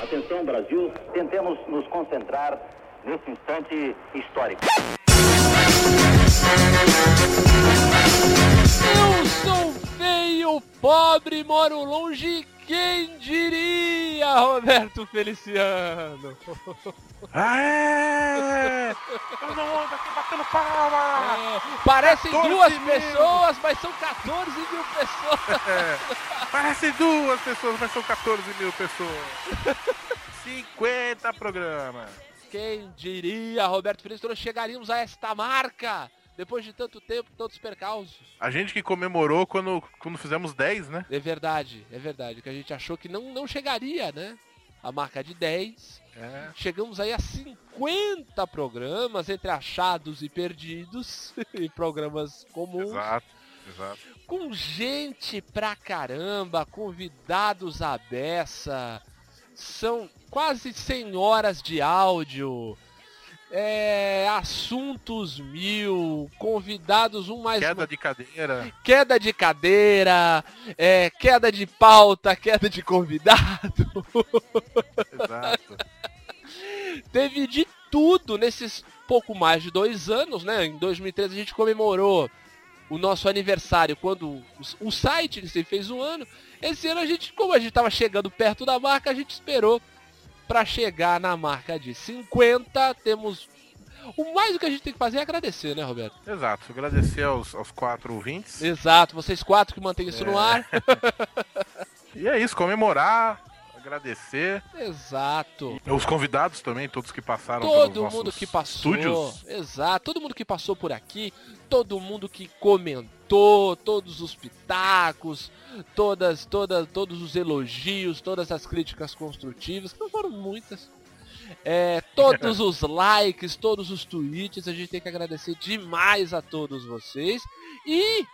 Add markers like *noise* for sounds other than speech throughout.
Atenção, Brasil, tentemos nos concentrar nesse instante histórico. Eu sou feio, pobre, moro longe, quem diria, Roberto Feliciano? *laughs* Aê! Todo mundo aqui batendo palma! É, parecem 14 duas mil. pessoas, mas são 14 mil pessoas. É, parecem duas pessoas, mas são 14 mil pessoas. *laughs* 50 programas. Quem diria, Roberto Feliciano, chegaríamos a esta marca depois de tanto tempo, tantos percalços. A gente que comemorou quando, quando fizemos 10, né? É verdade, é verdade, que a gente achou que não, não chegaria, né? A marca de 10. É. Chegamos aí a 50 programas, entre achados e perdidos, *laughs* e programas comuns. Exato, exato. com gente pra caramba, convidados à beça, são quase 100 horas de áudio, é, assuntos mil, convidados um mais Queda de cadeira. queda de cadeira, é, queda de pauta, queda de convidado, Exato. *laughs* teve de tudo nesses pouco mais de dois anos, né? Em 2013 a gente comemorou o nosso aniversário quando o, site se fez um ano. Esse ano a gente, como a gente estava chegando perto da marca, a gente esperou para chegar na marca de 50. Temos o mais o que a gente tem que fazer é agradecer, né, Roberto? Exato. Agradecer aos, aos quatro ouvintes. Exato, vocês quatro que mantêm isso no É. ar. *laughs* E é isso, comemorar, agradecer. Exato. Os convidados também, todos que passaram Todo mundo que passou. estúdios. Exato. Todo mundo que passou por aqui. Todo mundo que comentou. Todos os pitacos. Todas, todas, todos os elogios. Todas as críticas construtivas. Que não foram muitas. É, todos *laughs* os likes, todos os tweets. A gente tem que agradecer demais a todos vocês. E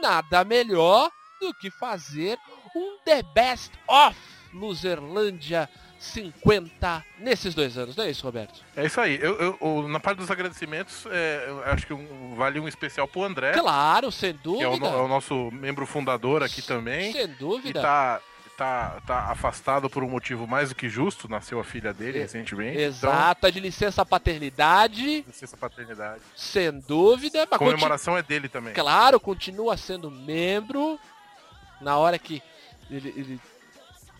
nada melhor do que fazer um The Best of Luzerlândia 50 nesses dois anos, não é isso, Roberto? É isso aí. Eu, eu- na parte dos agradecimentos, é, eu acho que um- vale um especial pro André, Claro, sem que é o, dúvida. é o nosso membro fundador aqui também. Sem E dúvida. tá, tá, tá afastado por um motivo mais do que justo. Nasceu a filha dele E- recentemente. Exato, tá de licença paternidade, Então, licença paternidade. sem dúvida. A comemoração é dele também. Claro, continua sendo membro na hora que ele, ele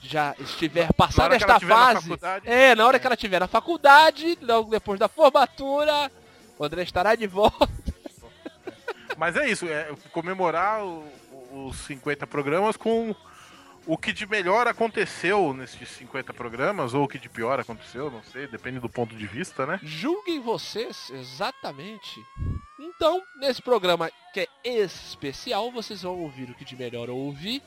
já estiver ela esta fase. É, na hora que ela estiver na faculdade, logo depois da formatura, o André estará de volta. Mas é isso, é comemorar o- os 50 programas com o que de melhor aconteceu nesses 50 programas, ou o que de pior aconteceu, não sei, depende do ponto de vista, né? Julguem vocês, exatamente. Então, nesse programa que é especial, vocês vão ouvir o que de melhor ouvir,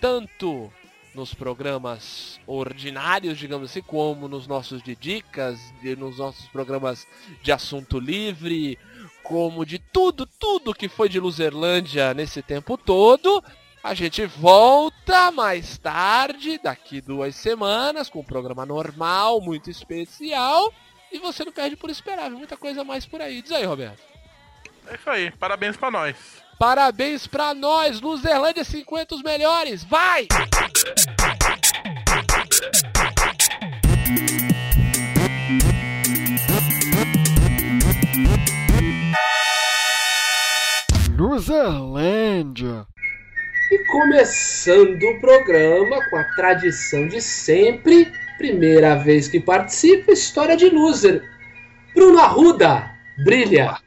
tanto nos programas ordinários, digamos assim, como nos nossos de dicas, e nos nossos programas de assunto livre, como de tudo, tudo que foi de Luzerlândia nesse tempo todo. A gente volta mais tarde, daqui duas semanas, com um programa normal, muito especial. E você não perde por esperar, muita coisa mais por aí. Diz aí, Roberto. É isso aí, parabéns pra nós. Parabéns pra nós, Luzerlândia 50 os melhores. Vai! Luzerlândia. E começando o programa com a tradição de sempre, primeira vez que participa, história de loser. Bruno Arruda, brilha.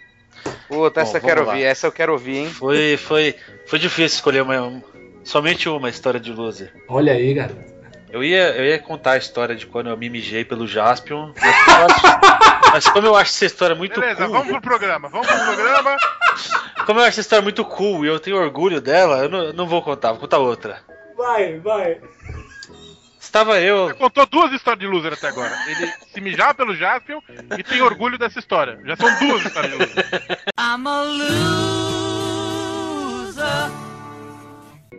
Puta, essa Bom, eu quero lá. ouvir, essa eu quero ouvir, hein? Foi, foi, foi difícil escolher uma, somente uma história de loser. Olha aí, garoto. Eu ia, eu ia contar a história de quando eu me mijei pelo Jaspion, mas, como eu acho- mas como eu acho essa história muito Beleza, cool, vamos pro programa, vamos pro programa. como eu acho essa história muito cool e eu tenho orgulho dela, eu não, eu não vou contar, vou contar outra. Vai, vai. Estava eu, Você contou duas histórias de loser até agora. Ele se mijava pelo Jaspion e tem orgulho dessa história. Já são duas histórias de loser. I'm a loser.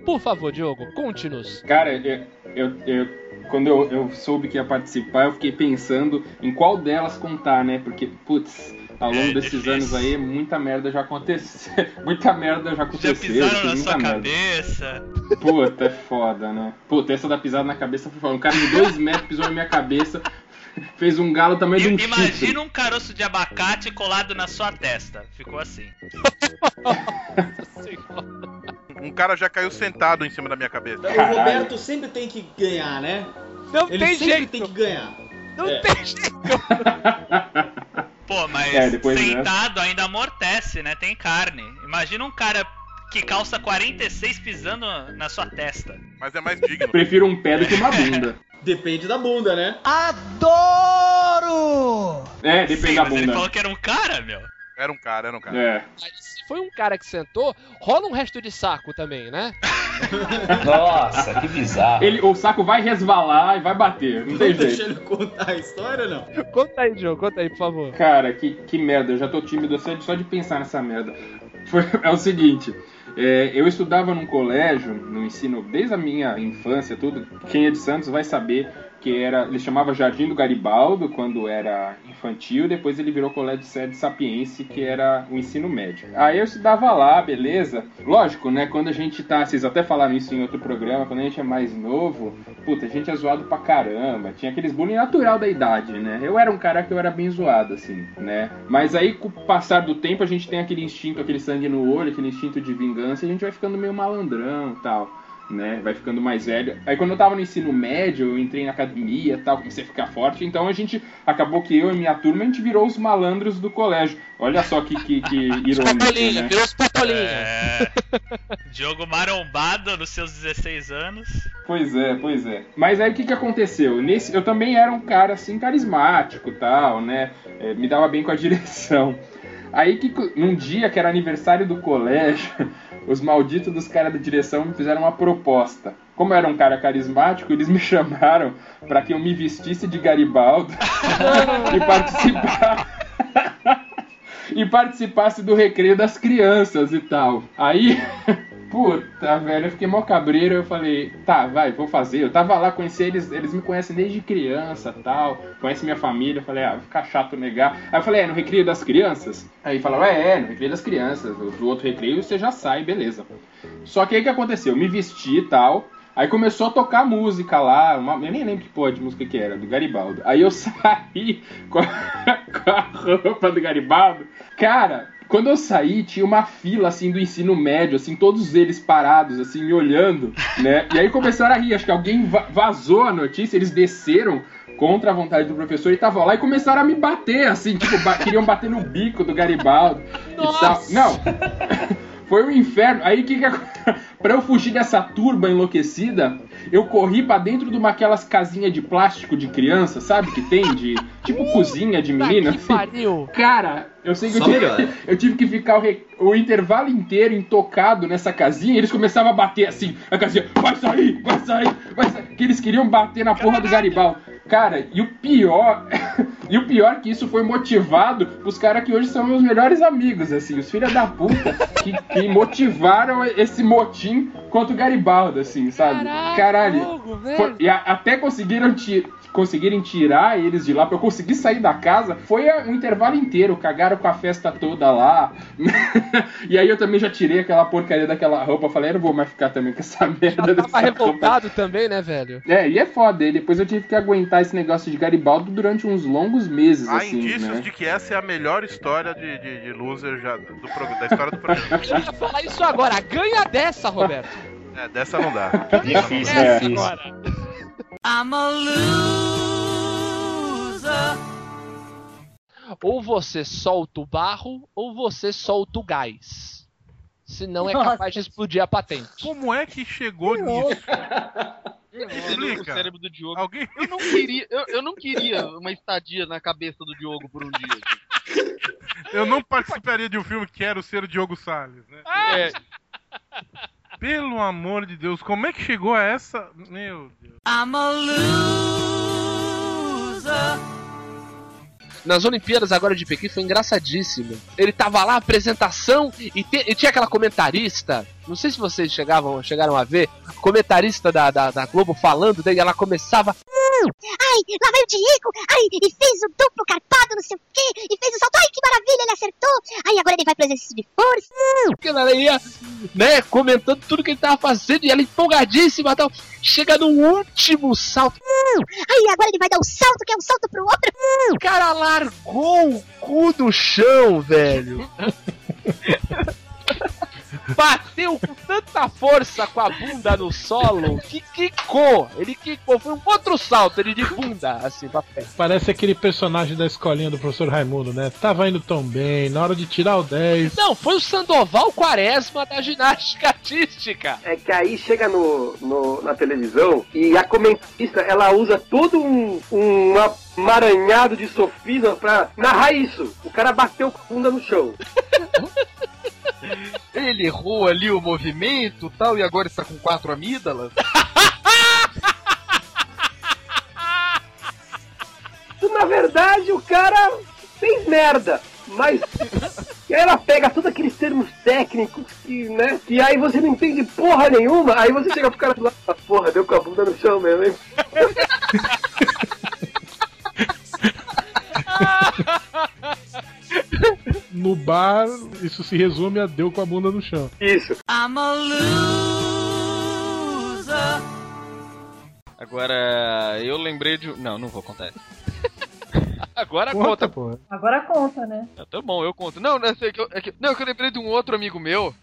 Por favor, Diogo, conte-nos. Cara, eu, eu, eu- quando eu, eu soube que ia participar, eu fiquei pensando em qual delas contar, né? Porque, putz, ao longo É desses difícil. anos aí, muita merda já aconteceu. *laughs* muita merda já Já aconteceu. pisaram tem na sua merda. cabeça. Puta, é foda, né? Puta, essa da pisada na cabeça foi foda. Um cara de dois metros pisou na minha cabeça, *laughs* fez um galo tamanho de um chifre. Imagina um caroço de abacate colado na sua testa. Ficou assim. Um cara já caiu sentado em cima da minha cabeça. O Roberto sempre tem que ganhar, né? Não Ele tem sempre jeito. tem que ganhar. Não É. tem jeito. *laughs* Pô, mas É, depois sentado ainda amortece, né? Tem carne. Imagina um cara que calça 46 pisando na sua testa. Mas é mais digno. Prefiro um pé do que uma bunda. *laughs* Depende da bunda, né? Adoro! É, depende Sim, da mas ele bunda. falou que era um cara, meu. Era um cara, era um cara. É. Mas foi um cara que sentou, rola um resto de saco também, né? *laughs* Nossa, que bizarro. Ele, o saco vai resvalar e vai bater. Não tem jeito. ele contar a história ou não? Conta aí, Diogo, conta aí, por favor. Cara, que, que merda. Eu já tô tímido só de, só de pensar nessa merda. Foi, *laughs* é o seguinte. é, eu estudava num colégio, no ensino, desde a minha infância, tudo. Quem é de Santos vai saber que era. Ele chamava Jardim do Garibaldo quando era infantil, depois ele virou Colégio Sede Sapiense, que era o ensino médio. Aí eu estudava lá, beleza? Lógico, né? Quando a gente tá. Vocês até falaram isso em outro programa, quando a gente é mais novo, puta, a gente é zoado pra caramba. Tinha aqueles bullying natural da idade, né? Eu era um cara que eu era bem zoado, assim, né? Mas aí, com o passar do tempo, a gente tem aquele instinto, aquele sangue no olho, aquele instinto de vingança, e a gente vai ficando meio malandrão tal. Né, vai ficando mais velho. Aí quando eu tava no ensino médio, eu entrei na academia e tal, comecei a ficar forte. Então a gente acabou que eu e minha turma a gente virou os malandros do colégio. Olha só que, que, que *laughs* irônico, né? virou os patolinha. É. Diogo marombado nos seus 16 anos. Pois é, pois é. Mas aí o que, que aconteceu? Nesse, eu também era um cara assim carismático e tal, né? É, me dava bem com a *laughs* direção. Aí que num dia que era aniversário do colégio, os malditos dos caras da direção me fizeram uma proposta. Como eu era um cara carismático, eles me *laughs* chamaram para que eu me vestisse de Garibaldo e participar *laughs* e participasse do recreio das crianças e tal. Aí *laughs* Puta, velho, eu fiquei mó cabreiro, eu falei, tá, vai, vou fazer. Eu tava lá, conheci eles, eles me conhecem desde criança tal, conhecem minha família, eu falei, ah, vai ficar chato negar. Aí eu falei, é, no recreio das crianças? Aí falaram, é, é, no recreio das crianças, do outro recreio você já sai, beleza. Só que aí o que aconteceu? Eu me vesti e tal, aí começou a tocar música lá, uma, eu nem lembro que porra de música que era, do Garibaldo. Aí eu *laughs* saí com a, com a roupa do Garibaldo, cara, quando eu saí, tinha uma fila, assim, do ensino médio, assim, todos eles parados, assim, me olhando, né? E aí começaram a rir, acho que alguém va- vazou a notícia, eles desceram contra a vontade do professor e estavam lá e começaram a me bater, assim, tipo, ba- queriam bater no bico do Garibaldo e tal. Não, *laughs* foi um inferno. Aí o que que *laughs* Pra eu fugir dessa turba enlouquecida, eu corri pra dentro de uma aquelas casinhas de plástico de criança, sabe? Que tem de. Tipo cozinha de menina. Que pariu. Cara, eu sei que eu tive, *laughs* eu tive que ficar o, re- o intervalo inteiro intocado nessa casinha e eles começavam a bater assim. A casinha, vai sair, vai sair, vai sair. Que eles queriam bater na porra do Garibaldo. Cara, e o pior. *laughs* e o pior que isso foi motivado pros caras que hoje são meus melhores amigos, assim, os filhos da puta que, que motivaram esse motim contra o Garibaldo, assim, sabe? Caralho. Velho. Foi- e a- até conseguiram ti- conseguirem tirar eles de lá pra eu conseguir sair da casa. Foi um intervalo inteiro, cagaram com a festa toda lá. *laughs* e aí eu também já tirei aquela porcaria daquela roupa. Falei, eu não vou mais ficar também com essa *laughs* merda Já tava roupa. revoltado também, né, velho? É, e é foda. E depois eu tive que aguentar esse negócio de Garibaldo durante uns longos meses, Há assim, indícios né? de que essa é a melhor história de, de, de loser já do, da história do programa. *laughs* Eu ia falar isso agora. Ganha dessa, Roberto. É, dessa não dá. Difícil, É. Difícil. agora. Ou você solta o barro, ou você solta o gás. Senão é capaz de explodir a patente. Como é que chegou nisso? *laughs* Entendeu o Explica. cérebro do Diogo. Alguém. Eu não queria, eu, eu não queria uma estadia na cabeça do Diogo por um dia. Eu não participaria de um filme que Quero Ser o Diogo Salles, né? É, Pelo amor de Deus, como é que chegou a essa. Meu Deus. nas Olimpíadas agora de Pequim foi engraçadíssimo. Ele tava lá, apresentação, e, te- e tinha aquela comentarista. Não sei se vocês chegavam, chegaram a ver, comentarista da, da, da Globo falando, daí ela começava. Ai, lá vai o Diego. Ai, e fez o duplo carpado, não sei o quê. E fez o salto. Ai, que maravilha, ele acertou. Ai, agora ele vai pro exercício de força. Porque ela ia, né, comentando tudo que ele tava fazendo, e ela empolgadíssima e tal. Chega no último salto. Ai, agora ele vai dar o salto, que é um salto pro outro. O cara largou o cu do chão, velho. *laughs* Bateu com tanta força com a bunda no solo que quicou. Ele quicou. Foi um outro salto, ele de bunda, assim, pra pé. Parece aquele personagem da escolinha do professor Raimundo, né? Tava indo tão bem, na hora de tirar o 10. Não, foi o Sandoval Quaresma da ginástica artística. É que aí chega no, no- na televisão e a comentarista ela usa todo um, um amaranhado de sofisma pra narrar isso. O cara bateu com a bunda no chão. *laughs* Ele errou ali o movimento tal, e agora está com quatro amígdalas. *laughs* Na verdade, o cara fez merda. Mas e aí ela pega todos aqueles termos técnicos que, né? E aí você não entende porra nenhuma. Aí você chega pro cara do lado e fala, porra, deu com a bunda no chão mesmo, hein? *laughs* *laughs* No bar, isso se resume a deu com a bunda no chão. Isso. I'm a loser. Agora, eu lembrei de. Não, não vou contar. *laughs* Agora conta, pô. Agora conta, né? Tá bom, eu conto. Não, não, é que eu, é que, não, é que eu lembrei de um outro amigo meu.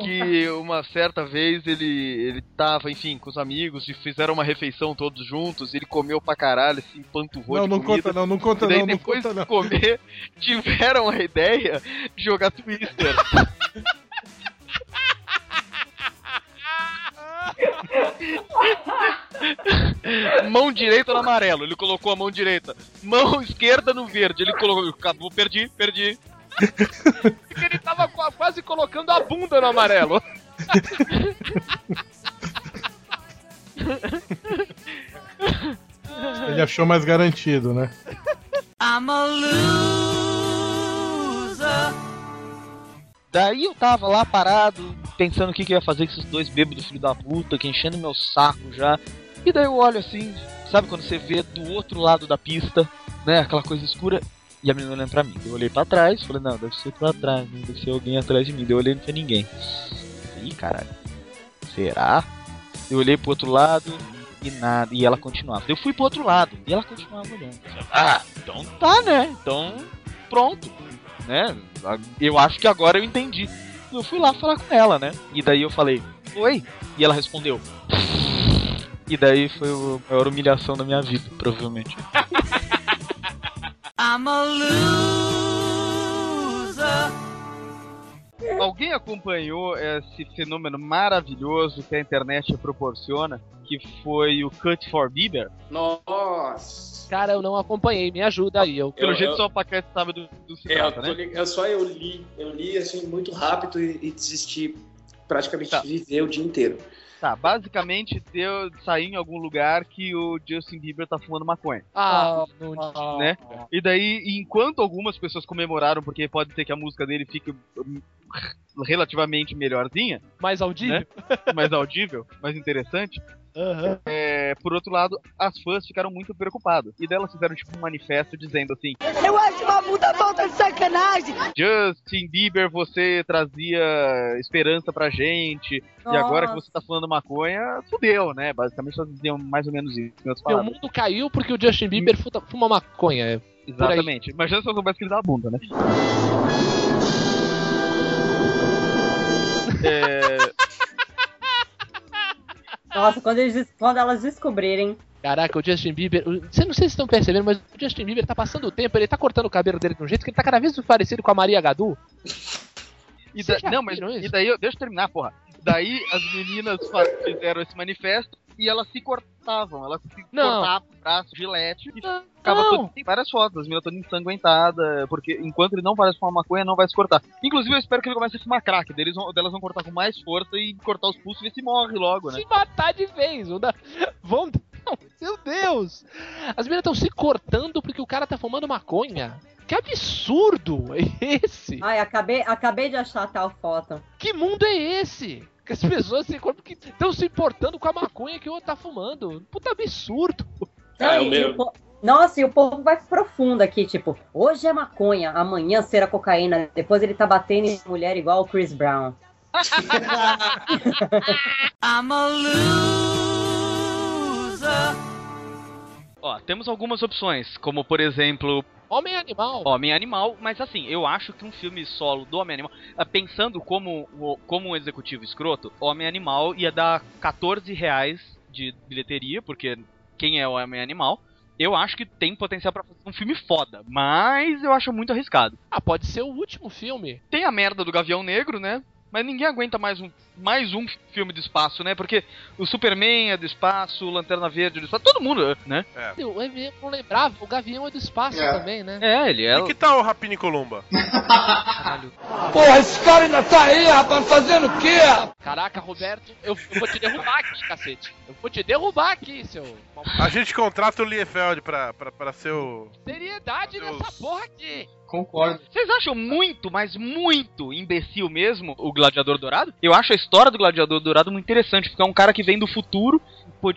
Que uma certa vez ele, ele tava, enfim, com os amigos e fizeram uma refeição todos juntos. Ele comeu pra caralho, assim, panturrou Não, de não comida. conta não, não conta e daí não, não depois conta de não. comer, *laughs* tiveram a ideia de jogar Twister. *laughs* mão direita no amarelo, ele colocou a mão direita. Mão esquerda no verde, ele colocou. Acabou, perdi, perdi. Porque ele tava qua- quase colocando a bunda no amarelo. Ele achou mais garantido, né? I'm a loser. Daí eu tava lá parado, pensando o que, que eu ia fazer com esses dois bêbados filho da puta, que enchendo meu saco já. E daí eu olho assim, sabe quando você vê do outro lado da pista, né, aquela coisa escura, e a menina olhando pra mim. Eu olhei pra trás, falei, não, deve ser pra trás, né, deve ser alguém atrás de mim. Eu olhei e não tinha ninguém. Ih, caralho, será? Eu olhei pro outro lado e nada, e ela continuava. Eu fui pro outro lado e ela continuava olhando. Ah, então tá, né? Então, pronto, né? Eu acho que agora eu entendi. Eu fui lá falar com ela, né? E daí eu falei, oi? E ela respondeu. E daí foi a maior humilhação da minha vida, provavelmente. *laughs* I'm a loser. Alguém acompanhou esse fenômeno maravilhoso que a internet proporciona, que foi o Cut for Bieber? Nossa. Cara, eu não acompanhei, me ajuda aí. Eu... Pelo Eu- jeito eu- só o paquete sabe do, do se É, eu, né? eu só eu li, eu li assim muito rápido e, e desisti praticamente de viver o dia inteiro. Tá, basicamente deu sair em algum lugar que o Justin Bieber tá fumando maconha. Ah, não né? E daí, enquanto algumas pessoas comemoraram, porque pode ser que a música dele fique hum, relativamente melhorzinha, mais audível, né? mais audível, mais interessante. É, por outro lado, as fãs ficaram muito preocupadas. E delas fizeram tipo um manifesto dizendo assim: Eu acho uma puta falta de sacanagem. Justin Bieber, você trazia esperança pra gente, e agora que você tá falando maconha, fudeu, né? Basicamente elas diziam mais ou menos isso. palavras. mundo caiu porque o Justin Bieber fuma, fuma maconha. é. Exatamente. Imagina se eu soubesse que ele dá a bunda, né? *laughs* É, Nossa, quando, eles, quando elas descobrirem. Caraca, o Justin Bieber. Você não sei se vocês estão percebendo, mas o Justin Bieber tá passando o tempo, ele tá cortando o cabelo dele de um jeito que ele tá cada vez mais parecido com a Maria Gadu. E da- não, mas e daí, deixa eu terminar, porra. Daí as meninas fizeram esse manifesto e elas se cortavam. Elas se Não. cortavam o braço, gilete e ficava Não. todo, tem várias fotos, as meninas todas ensanguentadas, porque enquanto ele não parece fumar maconha, não vai se cortar. Inclusive, eu espero que ele comece a fumar crack. Deles vão, delas vão cortar com mais força e cortar os pulsos e ver se morre logo, né? Se matar de vez. Dá... Vamos. Não, meu Deus! As meninas estão se cortando porque o cara tá fumando maconha. Que absurdo é esse? Ai, acabei, acabei de achar tal foto. Que mundo é esse? Que as pessoas se cortam porque estão se importando com a maconha que o outro tá fumando. Puta absurdo. Não, É, o meu- Nossa, e o povo vai profundo aqui, tipo, hoje é maconha, amanhã será cocaína, depois ele tá batendo em mulher igual o Chris Brown. *laughs* I'm a loser. Ó, temos algumas opções, como por exemplo. Homem Animal. Homem Animal, mas assim, eu acho que um filme solo do Homem Animal, ah, pensando como, como um executivo escroto, Homem Animal ia dar 14 reais de bilheteria, porque quem é o Homem Animal? Eu acho que tem potencial pra fazer um filme foda, mas eu acho muito arriscado. Ah, pode ser o último filme. Tem a merda do Gavião Negro, né? Mas ninguém aguenta mais um, mais um filme do espaço, né? Porque o Superman é do espaço, o Lanterna Verde é do espaço, todo mundo, né? Eu, eu não lembrava, o Gavião é do espaço É. também, né? É, ele é. E que tal o Rapini Columba? *laughs* Porra, esse cara ainda tá aí, rapaz, fazendo o quê? Caraca, Roberto, eu, eu vou te derrubar aqui, cacete. Eu vou te derrubar aqui, seu. A gente contrata o Liefeld pra, pra, pra ser o. Seriedade nessa porra aqui. Concordo. Vocês acham muito, mas muito imbecil mesmo o Gladiador Dourado? Eu acho a história do Gladiador Dourado muito interessante, porque é um cara que vem do futuro.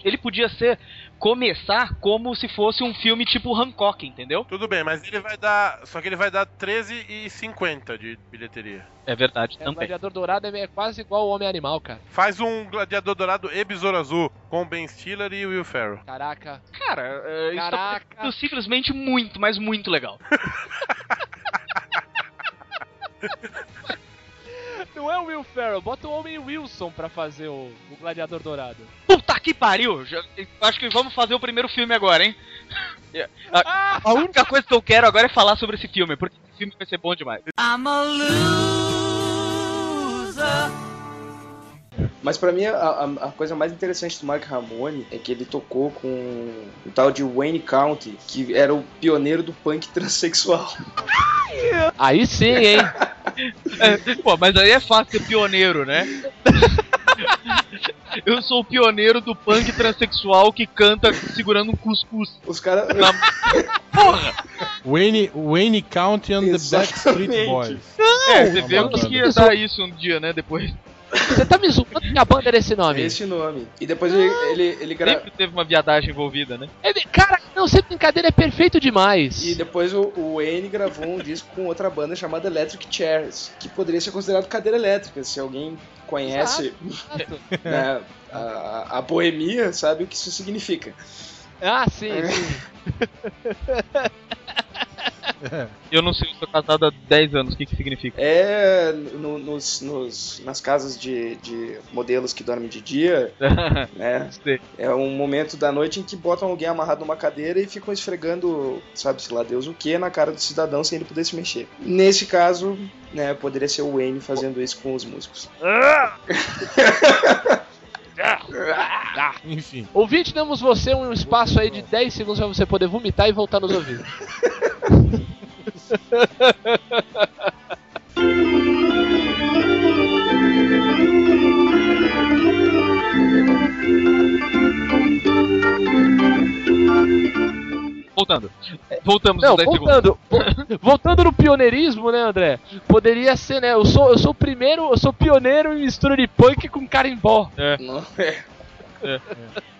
Ele podia ser. começar como se fosse um filme tipo Hancock, entendeu? Tudo bem, mas ele vai dar. Só que ele vai dar 13,50 de bilheteria. É verdade, É, o Gladiador Dourado é quase igual o Homem Animal, cara. Faz um Gladiador Dourado e Besouro Azul com Ben Stiller e Will Ferrell. Caraca. Cara, é, isso tá Caraca. simplesmente muito, mas muito legal. *laughs* Não é o Will Ferrell, bota o Homem Wilson pra fazer o, o Gladiador Dourado. Puta que pariu! Já- acho que vamos fazer o primeiro filme agora, hein? *laughs* A, a única coisa que eu quero agora é falar sobre esse filme, porque esse filme vai ser bom demais. I'm a loser. Mas pra mim, a, a- a coisa mais interessante do Mark Ramone é que ele tocou com o tal de Wayne County, que era o pioneiro do punk *laughs* transexual. Aí sim, hein? *laughs* É, pô, mas aí é fácil ser pioneiro, né? Eu sou o pioneiro do punk transexual que canta segurando um cuscuz. Os caras. Porra! Wayne, Wayne County and the Backstreet Exatamente. Boys. É, você vê que ia dar isso um dia, né? Depois. Você tá me zoando que a banda era esse nome? Esse nome. E depois ele, ele, ele gra- Sempre teve uma viadagem envolvida, né? É, cara, não, sem brincadeira, é perfeito demais. E depois o, o Wayne gravou um disco com outra banda chamada Electric Chairs, que poderia ser considerado cadeira elétrica. Se alguém conhece Exato. *laughs* né, a, a boemia, sabe o que isso significa. Ah, sim, sim. *laughs* *laughs* Eu não sei, eu sou casado há 10 anos, o que que significa? É no- nos, nos- nas casas de, de modelos que dormem de dia, *laughs* né? É um momento da noite em que botam alguém amarrado numa cadeira e ficam esfregando, sabe-se lá Deus o que, na cara do cidadão sem ele poder se mexer. Nesse caso, né, poderia ser o Wayne fazendo isso com os músicos. *laughs* Enfim. Ouvinte, damos você um espaço aí de 10 segundos pra você poder vomitar e voltar nos ouvir. *laughs* Voltando. Voltamos Não, nos 10 voltando, vo- *laughs* voltando no pioneirismo, né, André? Poderia ser, né? Eu sou, eu sou o primeiro, eu sou pioneiro em mistura de punk com carimbó. É. É.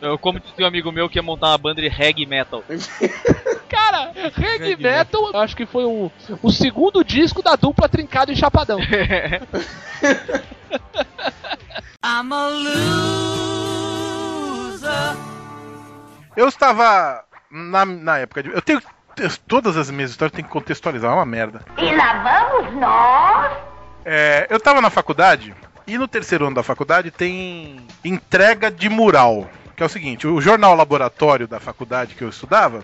Eu, como dizia um amigo meu que ia montar uma banda de reggae metal. *laughs* Cara, Reggae Metal, eu acho que foi o, o segundo disco da dupla Trincado e Chapadão. *laughs* I'm a loser. Eu estava na, na época de. Eu tenho. Todas as minhas histórias tem que contextualizar, é uma merda. E lá vamos nós. É, eu tava na faculdade e no terceiro ano da faculdade tem entrega de mural. Que é o seguinte, o jornal laboratório da faculdade que eu estudava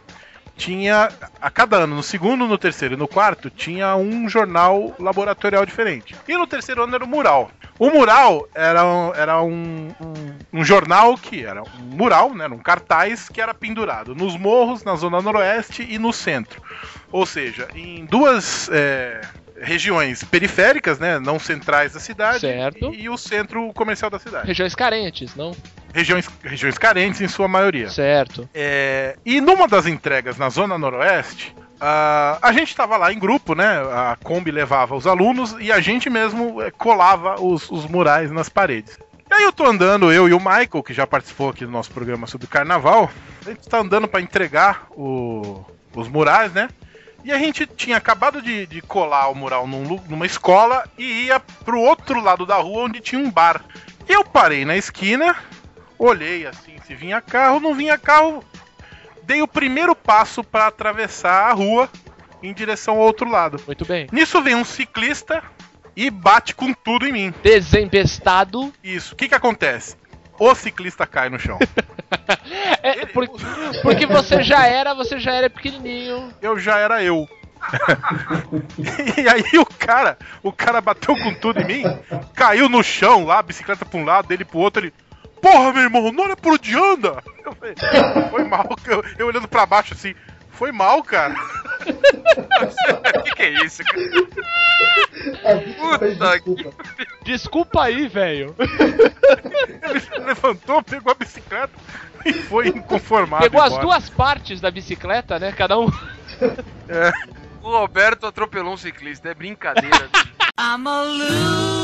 tinha a cada ano, no segundo, no terceiro e no quarto, tinha um jornal laboratorial diferente. E no terceiro ano era o mural. O mural era, um- era um, um, um jornal que era um mural, né, um cartaz que era pendurado nos morros, na zona noroeste e no centro. Ou seja, em duas é, regiões periféricas, né, não centrais da cidade, Certo. e o centro comercial da cidade. Regiões carentes, não? regiões, regiões carentes em sua maioria. Certo. É, e numa das entregas na Zona Noroeste, ah, a gente estava lá em grupo, né? A Kombi levava os alunos e a gente mesmo eh, colava os, os murais nas paredes. E aí eu tô andando, eu e o Michael, que já participou aqui do nosso programa sobre carnaval, a gente tá andando para entregar o- os murais, né? E a gente tinha acabado de, de colar o mural num numa escola e ia pro outro lado da rua onde tinha um bar. Eu parei na esquina, olhei assim se vinha carro, não vinha carro. Dei o primeiro passo para atravessar a rua em direção ao outro lado. Muito bem. Nisso vem um ciclista e bate com tudo em mim. Desempestado. Isso. O que que acontece? O ciclista cai no chão. *laughs* É, por- porque você já era, você já era pequenininho. Eu já era eu. *laughs* e aí o cara, o cara bateu com tudo em mim, caiu no chão lá, bicicleta pra um lado, dele pro outro, ele. Porra, meu irmão, não olha por onde anda! Eu falei, foi mal, eu, eu olhando pra baixo assim, foi mal, cara. O *laughs* que, que é isso, cara? Puta que. Desculpa aí, velho. Ele se levantou, pegou a bicicleta e foi inconformado. Pegou as embora. duas partes da bicicleta, né? Cada um. É. O Roberto atropelou um ciclista, é brincadeira. I'm a loser.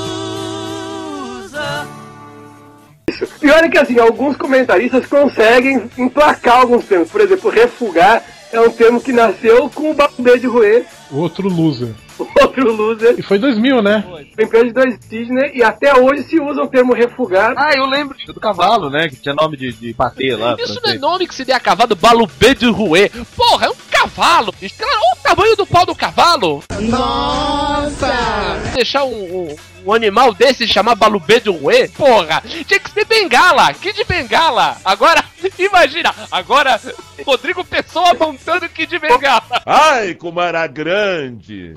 Pior é que assim, alguns comentaristas conseguem emplacar alguns termos. Por exemplo, refugar é um termo que nasceu com o Babê de Rouet, O outro loser. outro loser. E foi 2000, né? Foi empresa de dois Disney e até hoje se usa o termo refugar. Ah, eu lembro do cavalo, né? Que tinha nome de, de patê lá. Isso não é nome que se dê a cavalo Balubê de Rouet. Porra, é um cavalo. Olha o tamanho do pau do cavalo. Nossa! Deixar um, um- um animal desse chamar Balubê de Rouet? Porra, tinha que ser bengala. Que de bengala? Agora, *laughs* imagina. Agora, Rodrigo Pessoa montando que de bengala. Ai, como era grande!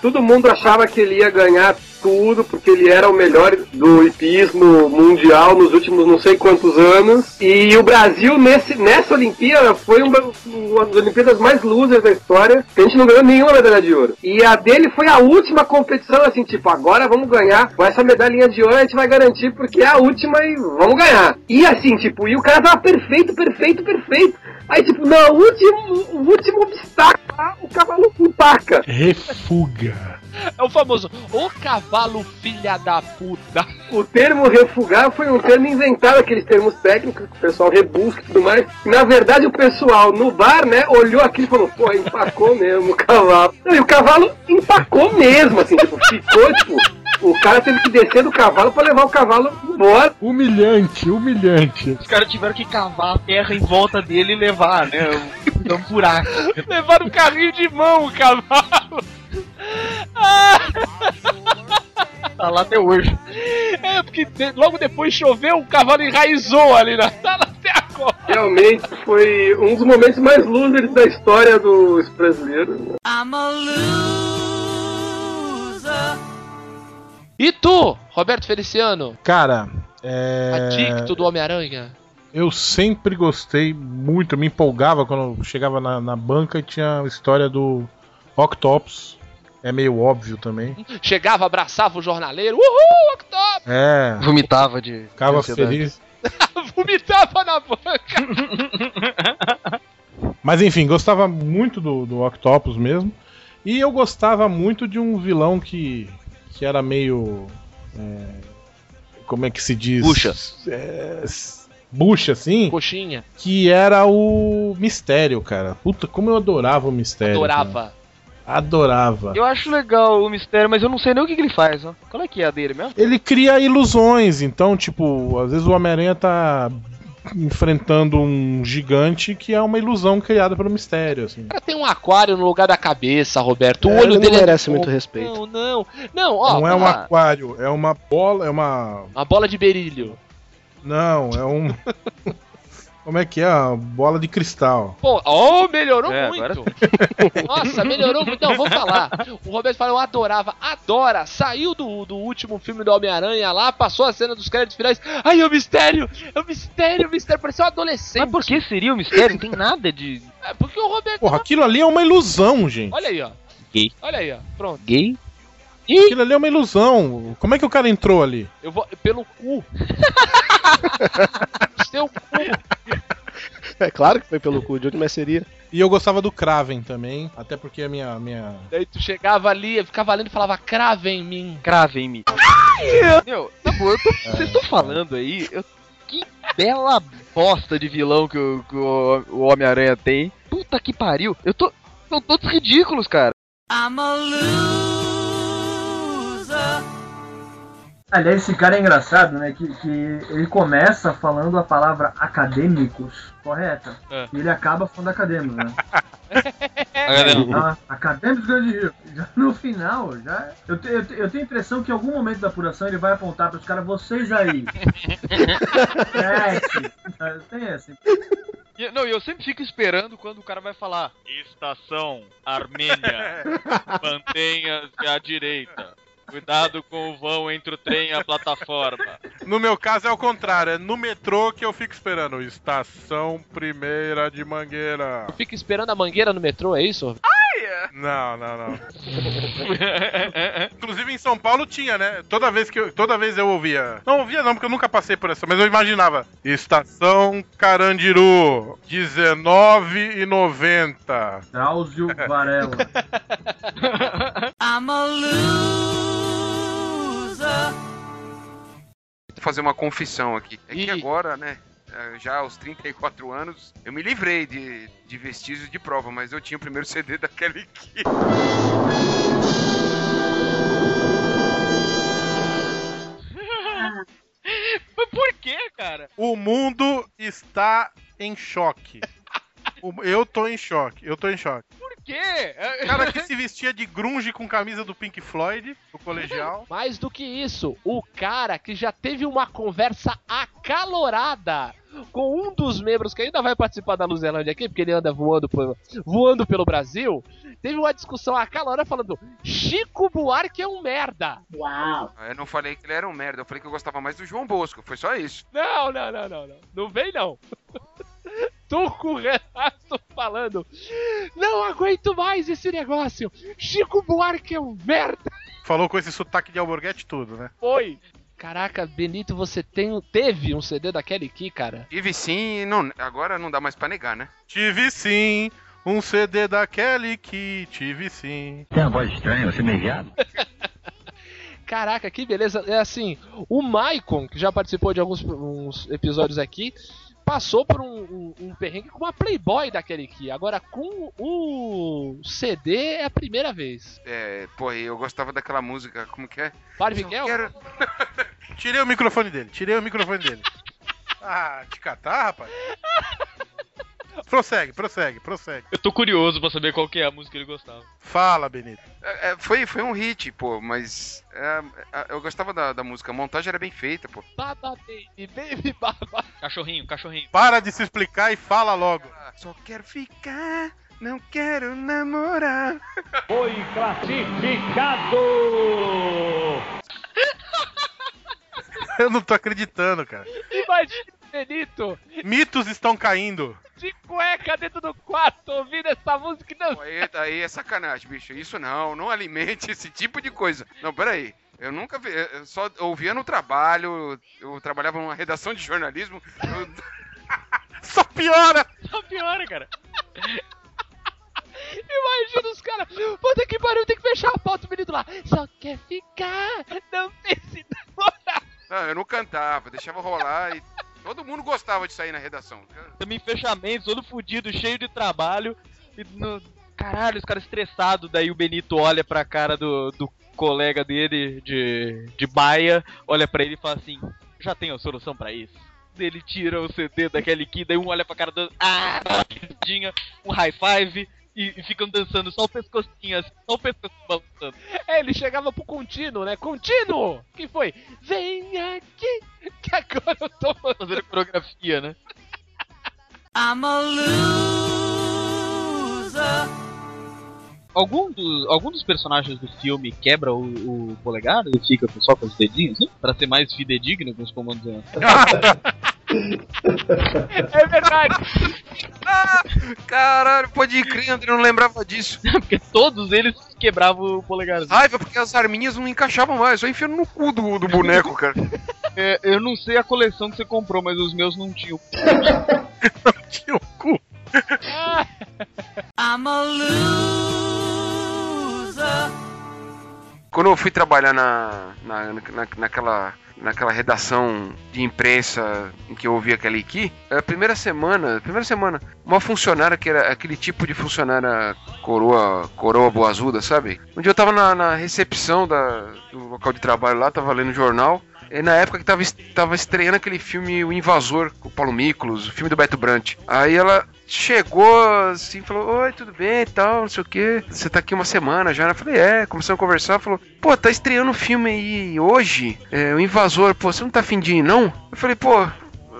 Todo mundo achava que ele ia ganhar tudo, porque ele era o melhor do hipismo mundial nos últimos não sei quantos anos. E o Brasil, nesse, nessa Olimpíada, foi uma, uma das Olimpíadas mais losers da história. A gente não ganhou nenhuma medalha de ouro. E a dele foi a última competição, assim, tipo, agora vamos ganhar. Com essa medalhinha de ouro a gente vai garantir, porque é a última e vamos ganhar. E assim, tipo, e o cara tava perfeito, perfeito, perfeito. Aí, tipo, não, o último, o último obstáculo, o cavalo empaca. Refuga. É o famoso, o cavalo filha da puta. O termo refugar foi um termo inventado, aqueles termos técnicos que o pessoal rebusca e tudo mais. Na verdade, o pessoal no bar, né, olhou aquilo e falou, pô, empacou mesmo o cavalo. E o cavalo empacou mesmo, assim, tipo, ficou, tipo, o cara teve que descer do cavalo pra levar o cavalo embora. Humilhante, humilhante. Os caras tiveram que cavar a terra em volta dele e levar, né? Um, um buraco. *laughs* Levaram um carrinho de mão o cavalo. Tá lá até hoje. É, porque de- logo depois choveu, o cavalo enraizou ali na sala até agora. Realmente foi um dos momentos mais losers da história dos brasileiros. I'm a loser. E tu, Roberto Feliciano? Cara, é. Adicto do Homem-Aranha? Eu sempre gostei muito, me empolgava quando chegava na, na banca e tinha a história do Octopus. É meio óbvio também. Chegava, abraçava o jornaleiro. Uhul, Octopus! É. Vomitava de. Ficava feliz. *laughs* Vomitava na banca. *laughs* Mas enfim, gostava muito do, do Octopus mesmo. E eu gostava muito de um vilão que, que era meio. é, como é que se diz? Bucha. É, bucha, assim. Coxinha. Que era o Mistério, cara. Puta, como eu adorava o Mistério. cara. Adorava. Eu acho legal o mistério, mas eu não sei nem o que, que ele faz, ó. Qual é que é a dele mesmo? Ele cria ilusões, então, tipo, às vezes o Homem-Aranha tá enfrentando um gigante que é uma ilusão criada pelo mistério, assim. O cara tem um aquário no lugar da cabeça, Roberto. O É, olho ele não dele merece é... muito respeito. Não, não. Não, ó. não é um lá. aquário, é uma bola, é uma. Uma bola de berílio. Não, é um. *laughs* Como é que é? Uma bola de cristal. Pô, oh, melhorou É, muito. *laughs* Nossa, melhorou muito. Não, vou falar. O Roberto falou, eu adorava, adora. Saiu do, do último filme do Homem-Aranha lá, passou a cena dos créditos finais. Ai, é o mistério! É o mistério, é o mistério. Parecia um adolescente. Mas por que seria o mistério? Não tem nada de. É porque o Roberto. Porra, aquilo ali é uma ilusão, gente. Olha aí, ó. Gay. Olha aí, ó. Pronto. Gay? Aquilo ali é uma ilusão. Como é que o cara entrou ali? Eu vou pelo cu. *laughs* Seu cu. É claro que foi pelo cu, de onde mais seria? E eu gostava do Kraven também, até porque a minha. minha... Daí tu chegava ali, ficava lendo e falava crave em mim. Crave em mim. Meu, na boa, eu tô- vocês estão falando aí, eu- que bela bosta de vilão que o, que o- o Homem-Aranha tem. Puta que pariu. Eu tô. São todos ridículos, cara. I'm a loser. Aliás, esse cara é engraçado, né? Que, que ele começa falando a palavra acadêmicos, correta? É. E ele acaba falando acadêmicos, né? Acadêmico. *laughs* Ah, acadêmicos Grande Rio. Já no final, já. Eu, te- eu, te- eu tenho a impressão que em algum momento da apuração ele vai apontar para os caras, vocês aí. *laughs* Cresce. Tem essa. E- Não, e eu sempre fico esperando quando o cara vai falar Estação Armênia, *laughs* mantenha-se à direita. Cuidado com o vão entre o trem e a plataforma. No meu caso é o contrário, é no metrô que eu fico esperando. Estação Primeira de Mangueira. Fica esperando a mangueira no metrô, é isso? Não, não, não. Inclusive em São Paulo tinha, né? Toda vez que eu, toda vez eu ouvia. Não ouvia não, porque eu nunca passei por essa, mas eu imaginava. Estação Carandiru, 19,90. Drauzio Varela. *laughs* I'm a loser. Vou fazer uma confissão aqui. É que agora, né? eh, Já aos 34 anos, eu me livrei de, de vestígios de prova, mas eu tinha o primeiro CD da Kelly Key. Mas por que, cara? O mundo está em choque. Eu tô em choque, eu tô em choque. Quê? Cara que se vestia de grunge com camisa do Pink Floyd, do colegial. *laughs* Mais do que isso, o cara que já teve uma conversa acalorada com um dos membros que ainda vai participar da Luzelândia aqui, porque ele anda voando, por- voando pelo Brasil, teve uma discussão acalorada falando Chico Buarque é um merda. Uau. Eu não falei que ele era um merda, eu falei que eu gostava mais do João Bosco, foi só isso. Não, não, não, não, não. Não vem não. *laughs* Tô com o Renato falando. Não aguento mais esse negócio. Chico Buarque é um merda. Falou com esse sotaque de alborguete tudo, né? Foi. Caraca, Benito, você tem, teve um CD da Kelly Key, cara? Tive sim, não, agora não dá mais pra negar, né? Tive sim, um CD da Kelly que tive sim. Tem uma voz estranha, você meio viado? *laughs* Caraca, que beleza. É assim, o Maicon, que já participou de alguns uns episódios aqui, passou por um, um, um perrengue com uma Playboy da Kelly Key. Agora, com o CD é a primeira vez. É, pô, eu gostava daquela música, como que é? Só Girl? quero- *laughs* Tirei o microfone dele, tirei o microfone dele. *laughs* Ah, te catar, rapaz? Prossegue, prossegue, prossegue. Eu tô curioso pra saber qual que é a música que ele gostava. Fala, Benito. É, é, foi, foi um hit, pô, mas é, é, eu gostava da, da música, a montagem era bem feita, pô. Baba Baby, Baby Baba. Cachorrinho, cachorrinho. Para de se explicar e fala logo. Só quero ficar, não quero namorar. *laughs* Foi classificado! Eu não tô acreditando, cara. Imagina Benito Mitos estão caindo. de cueca dentro do quarto ouvindo essa música e não. Aí, aí é sacanagem, bicho. Isso não, não alimente *laughs* esse tipo de coisa. Não, peraí. Eu nunca vi, eu só ouvia no trabalho, eu trabalhava numa redação de jornalismo. eu- *laughs* Só piora! Só piora, cara. Imagina os caras. Puta que pariu, tem que fechar a pauta, o Benito lá. Só quer ficar, não pense namorar. Não, eu não cantava, deixava rolar e todo mundo gostava de sair na redação. Também fechamento, todo fudido, cheio de trabalho. E no... Caralho, os caras estressados. Daí o Benito olha pra cara do, do colega dele de, de baia, olha pra ele e fala assim: Já tenho a solução pra isso. Ele tira o CD daquele que, daí um olha pra cara do. Ah, risadinha, um high five. E, e ficam dançando só o pescocinho, assim, só o pescocinho balançando. É, ele chegava pro contínuo, né? Contínuo! Que foi? Vem aqui, que agora eu tô fazendo coreografia, né? I'm a loser. Algum, do, algum dos personagens do filme quebra o, o polegar e fica só com os dedinhos, né? Pra ser mais fidedigno com os comandos. *laughs* É verdade. Ah, caralho, pode crer, André, eu não lembrava disso. *laughs* porque todos eles quebravam o polegarzinho. Raiva, porque as arminhas não encaixavam mais, só enfiando no cu do, do boneco, cara. É, eu não sei a coleção que você comprou, mas os meus não tinham. Tinha o cu. I'm a loser. Quando eu fui trabalhar na, na, na- naquela, naquela redação de imprensa em que eu ouvi aquele aqui, a primeira semana, primeira semana, uma funcionária que era aquele tipo de funcionária coroa, coroa boazuda, sabe? Um dia eu tava na, na recepção da, do local de trabalho lá, tava lendo jornal, e na época que tava, tava estreando aquele filme O Invasor, com o Paulo Miklos, o filme do Beto Brant. Aí ela chegou assim, falou, oi, tudo bem e tal, não sei o que. Você tá aqui uma semana já? Eu falei, é, começamos a conversar, falou, pô, tá estreando um filme aí hoje, é, O Invasor, pô, você não tá afim de ir, não? Eu falei, pô,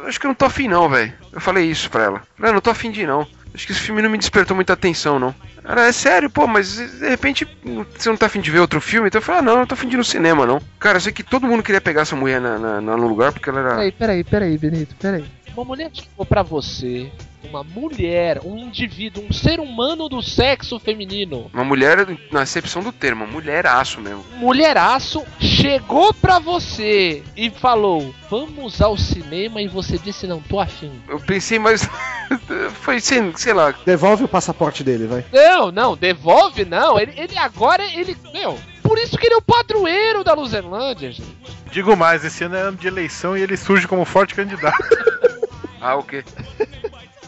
acho que eu não tô afim não, velho. Eu falei isso pra ela. Falei, "Ah, não tô afim de ir, não. Acho que esse filme não me despertou muita atenção, não. Ela, é sério, pô, mas de repente você não tá afim de ver outro filme? Então eu falei, ah, não, eu não tô afim de ir no cinema, não. Cara, eu sei que todo mundo queria pegar essa mulher na, na- na- no lugar porque ela era. Peraí, peraí, peraí, Benito, peraí. Uma mulher chegou pra você, uma mulher, um indivíduo, um ser humano do sexo feminino, Uma mulher, na acepção do termo, mulheraço mesmo. mulheraço, chegou pra você e falou: Vamos ao cinema, e você disse: Não tô afim. Eu pensei, mas. *laughs* Foi, sei, sei lá. Devolve o passaporte dele, vai. Não, não, devolve não. Ele, ele agora, ele. Meu, por isso que ele é o padroeiro da Luzerlândia, gente. Digo mais, esse ano é ano de eleição e ele surge como forte candidato. *laughs* Ah, o quê?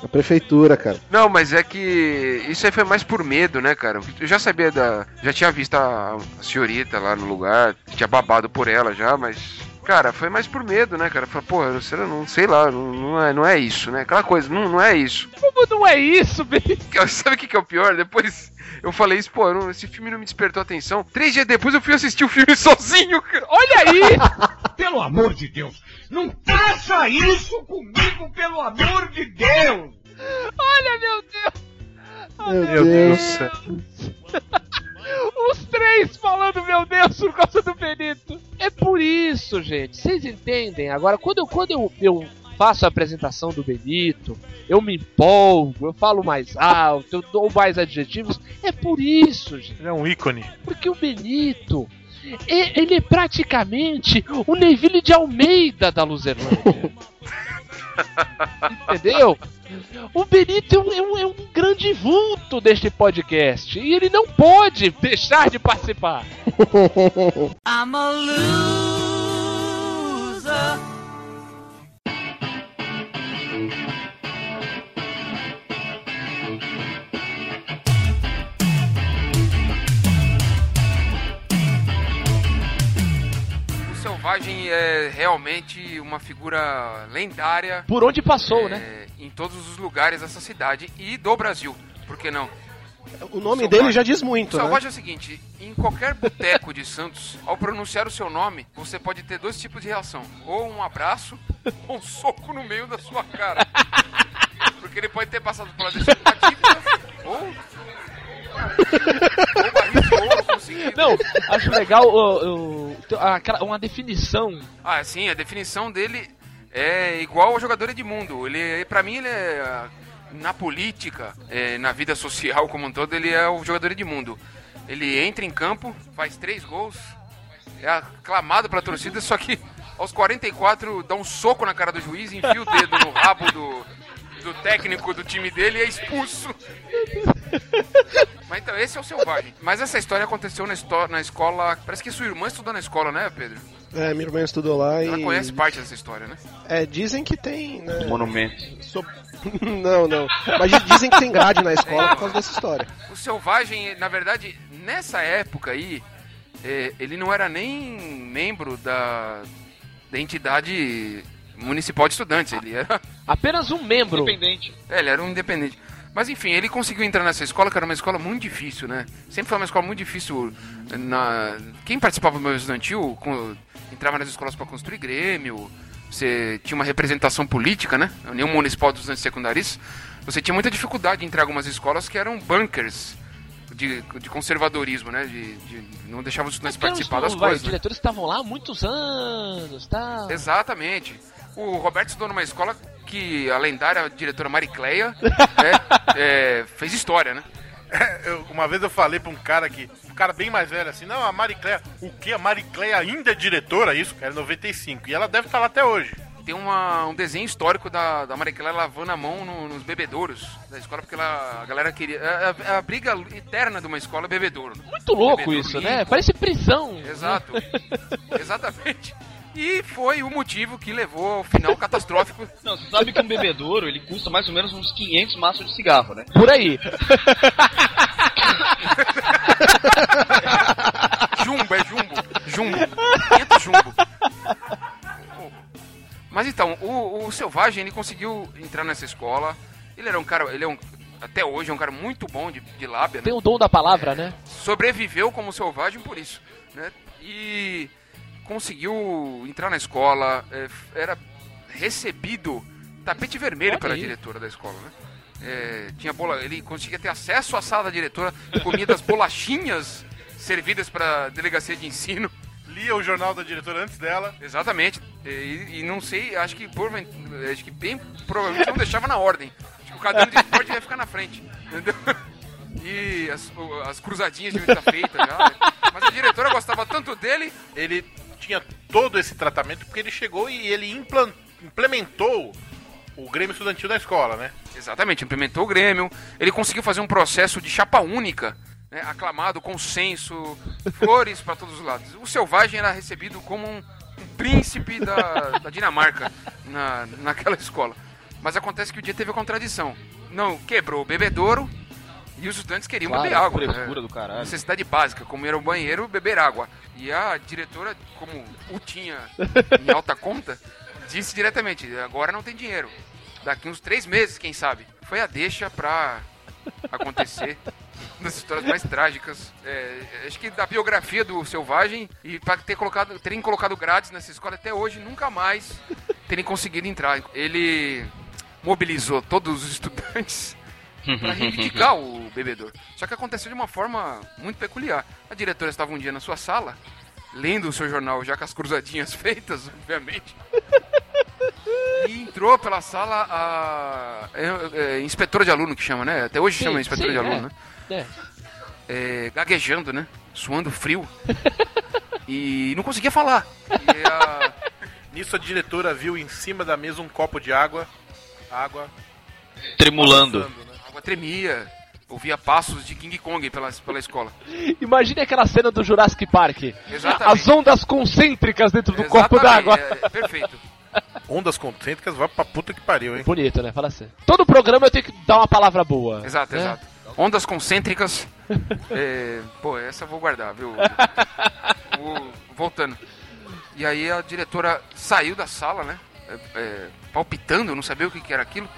A prefeitura, cara. Não, mas é que isso aí foi mais por medo, né, cara? Eu já sabia da. Já tinha visto a, senhorita lá no lugar, tinha babado por ela já, mas. Cara, foi mais por medo, né, cara? Falei, pô, será, não sei lá, não, não, é, não é isso, né? Aquela coisa, não, não é isso. Como não é isso, Benito? *laughs* Sabe o que, que é o pior? Depois eu falei isso, pô, não- esse filme não me despertou atenção. Três dias depois eu fui assistir o filme *laughs* sozinho, cara. Olha aí! *laughs* Pelo amor de Deus, não faça isso comigo, pelo amor de Deus! Olha, meu Deus! Meu, Meu Deus do céu. Os três falando, meu Deus, por causa do Benito. É por isso, gente. Vocês entendem? Agora, quando eu, quando eu, eu faço a apresentação do Benito, eu me empolgo, eu falo mais alto, eu dou mais adjetivos. É por isso, gente. Ele é um ícone. Porque o Benito, ele é praticamente o Neville de Almeida da Luzerlândia. *laughs* Entendeu? O Benito é um, é um- é um grande vulto deste podcast. E ele não pode deixar de participar. *laughs* I'm a loser. O Selvagem é realmente uma figura lendária. Por onde passou, é, né? Em todos os lugares dessa cidade e do Brasil. Por que não? O nome Selvagem. dele já diz muito, O né? Selvagem é o seguinte, em qualquer boteco de Santos, ao pronunciar o seu nome, você pode ter dois tipos de reação. Ou um abraço, *laughs* ou um soco no meio da sua cara. Porque ele pode ter passado por lá desse ou... ou barril conseguido. Não, acho legal o- o- aquela- uma definição. Ah, sim, a definição dele é igual ao jogador Edmundo. Ele, pra mim, ele é na política, é, na vida social como um todo, ele é o jogador Edmundo. Ele entra em campo, faz três gols, é aclamado pela torcida, só que aos 44 dá um soco na cara do juiz, enfia o dedo no rabo do, do técnico do time dele e é expulso. Mas então, esse é o selvagem. Mas essa história aconteceu na, na escola. Parece que sua irmã estudou na escola, né, Pedro? É, minha irmã estudou lá Ela e. conhece parte dessa história, né? É, dizem que tem, né? Monumento. So- *laughs* não, não. Mas di- dizem que tem grade na escola por causa dessa história. O Selvagem, na verdade, nessa época aí, é, ele não era nem membro da, da entidade municipal de estudantes. Ele era. *laughs* Apenas um membro. Independente. É, ele era um independente. Mas enfim, ele conseguiu entrar nessa escola, que era uma escola muito difícil, né? Sempre foi uma escola muito difícil. Na... Quem participava do meu estudantil com- entrava nas escolas para construir grêmio, você tinha uma representação política, né? União Municipal dos Estudantes Secundaristas. Você tinha muita dificuldade de entrar em algumas escolas que eram bunkers de, de conservadorismo, né? De, de- não deixavam os estudantes participar os, das vai, coisas. os né? diretores estavam lá há muitos anos, tá? Exatamente. O Roberto estudou numa escola que a lendária diretora Maricleia *laughs* né, é, fez história, né? Eu- uma vez eu falei pra um cara que. Um cara bem mais velho assim, não, a Maricleia. O que? A Maricleia ainda é diretora? Isso, cara, é 95. E ela deve estar lá até hoje. Tem uma- um desenho histórico da, da Maricleia lavando a mão no- nos bebedouros da escola, porque ela, a galera queria. É a, a briga eterna de uma escola é bebedouro. Muito louco Bebedouro isso, né? Parece prisão. Exato. *laughs* Exatamente. E foi o motivo que levou ao final catastrófico. *laughs* Não, você sabe que um bebedouro ele custa mais ou menos uns 500 maços de cigarro, né? Por aí. *laughs* Jumbo, é jumbo. Jumbo. 500 jumbo. Mas então, o, o Selvagem, ele conseguiu entrar nessa escola. Ele era um cara, ele é um, até hoje é um cara muito bom de, de lábia, né? Tem o dom da palavra, né? sobreviveu como selvagem por isso, né? E conseguiu entrar na escola, é, era recebido tapete vermelho Olha pela aí. diretora da escola, né? É, tinha bola, ele conseguia ter acesso à sala da diretora, comia das bolachinhas *laughs* servidas para delegacia de ensino. Lia o jornal da diretora antes dela. Exatamente. E, e não sei, acho que por, acho que bem provavelmente não deixava na ordem. Acho que o caderno de esporte ia ficar na frente. Entendeu? E as, as cruzadinhas deviam estar feitas já. Mas a diretora gostava tanto dele. Ele tinha todo esse tratamento porque ele chegou e ele implementou o Grêmio Estudantil da escola, né? Exatamente, implementou o Grêmio. Ele conseguiu fazer um processo de chapa única, né, aclamado, consenso, flores para todos os lados. O Selvagem era recebido como um, um príncipe da, da Dinamarca na, naquela escola. Mas acontece que o dia teve a contradição. Não, quebrou o bebedouro e os estudantes queriam Claro, beber água. frescura né? do caralho. Necessidade básica, como ir ao banheiro, beber água. E a diretora, como o tinha em *laughs* alta conta, disse diretamente, agora não tem dinheiro. Daqui uns três meses, quem sabe. Foi a deixa pra acontecer. Das histórias mais trágicas. É, acho que da biografia do Selvagem e pra ter colocado, terem colocado grades nessa escola até hoje, nunca mais terem conseguido entrar. Ele mobilizou todos os estudantes para *laughs* reivindicar o bebedor. Só que aconteceu de uma forma muito peculiar. A diretora estava um dia na sua sala, lendo o seu jornal, já com as cruzadinhas *laughs* feitas, obviamente. E entrou pela sala a é, é, inspetora de aluno que chama, né? Até hoje Sim, chama inspetora sim, de aluno, é. né? É. É, gaguejando, né? Suando frio. *laughs* e não conseguia falar. E a- Nisso a diretora viu em cima da mesa um copo de água. Água. Tremulando. a tremia. Ouvia passos de King Kong pela, pela escola. Imagine aquela cena do Jurassic Park. Exatamente. As ondas concêntricas dentro do copo Exatamente, d'água. é- é perfeito. *laughs* Ondas concêntricas vai pra puta que pariu, hein? Bonito, né? Fala assim. Todo programa eu tenho que dar uma palavra boa. Exato, né? exato. Ondas concêntricas. *laughs* é, pô, essa eu vou guardar, viu? *laughs* Vou- voltando. E aí a diretora saiu da sala, né? É, é, palpitando, não sabia o que, que era aquilo.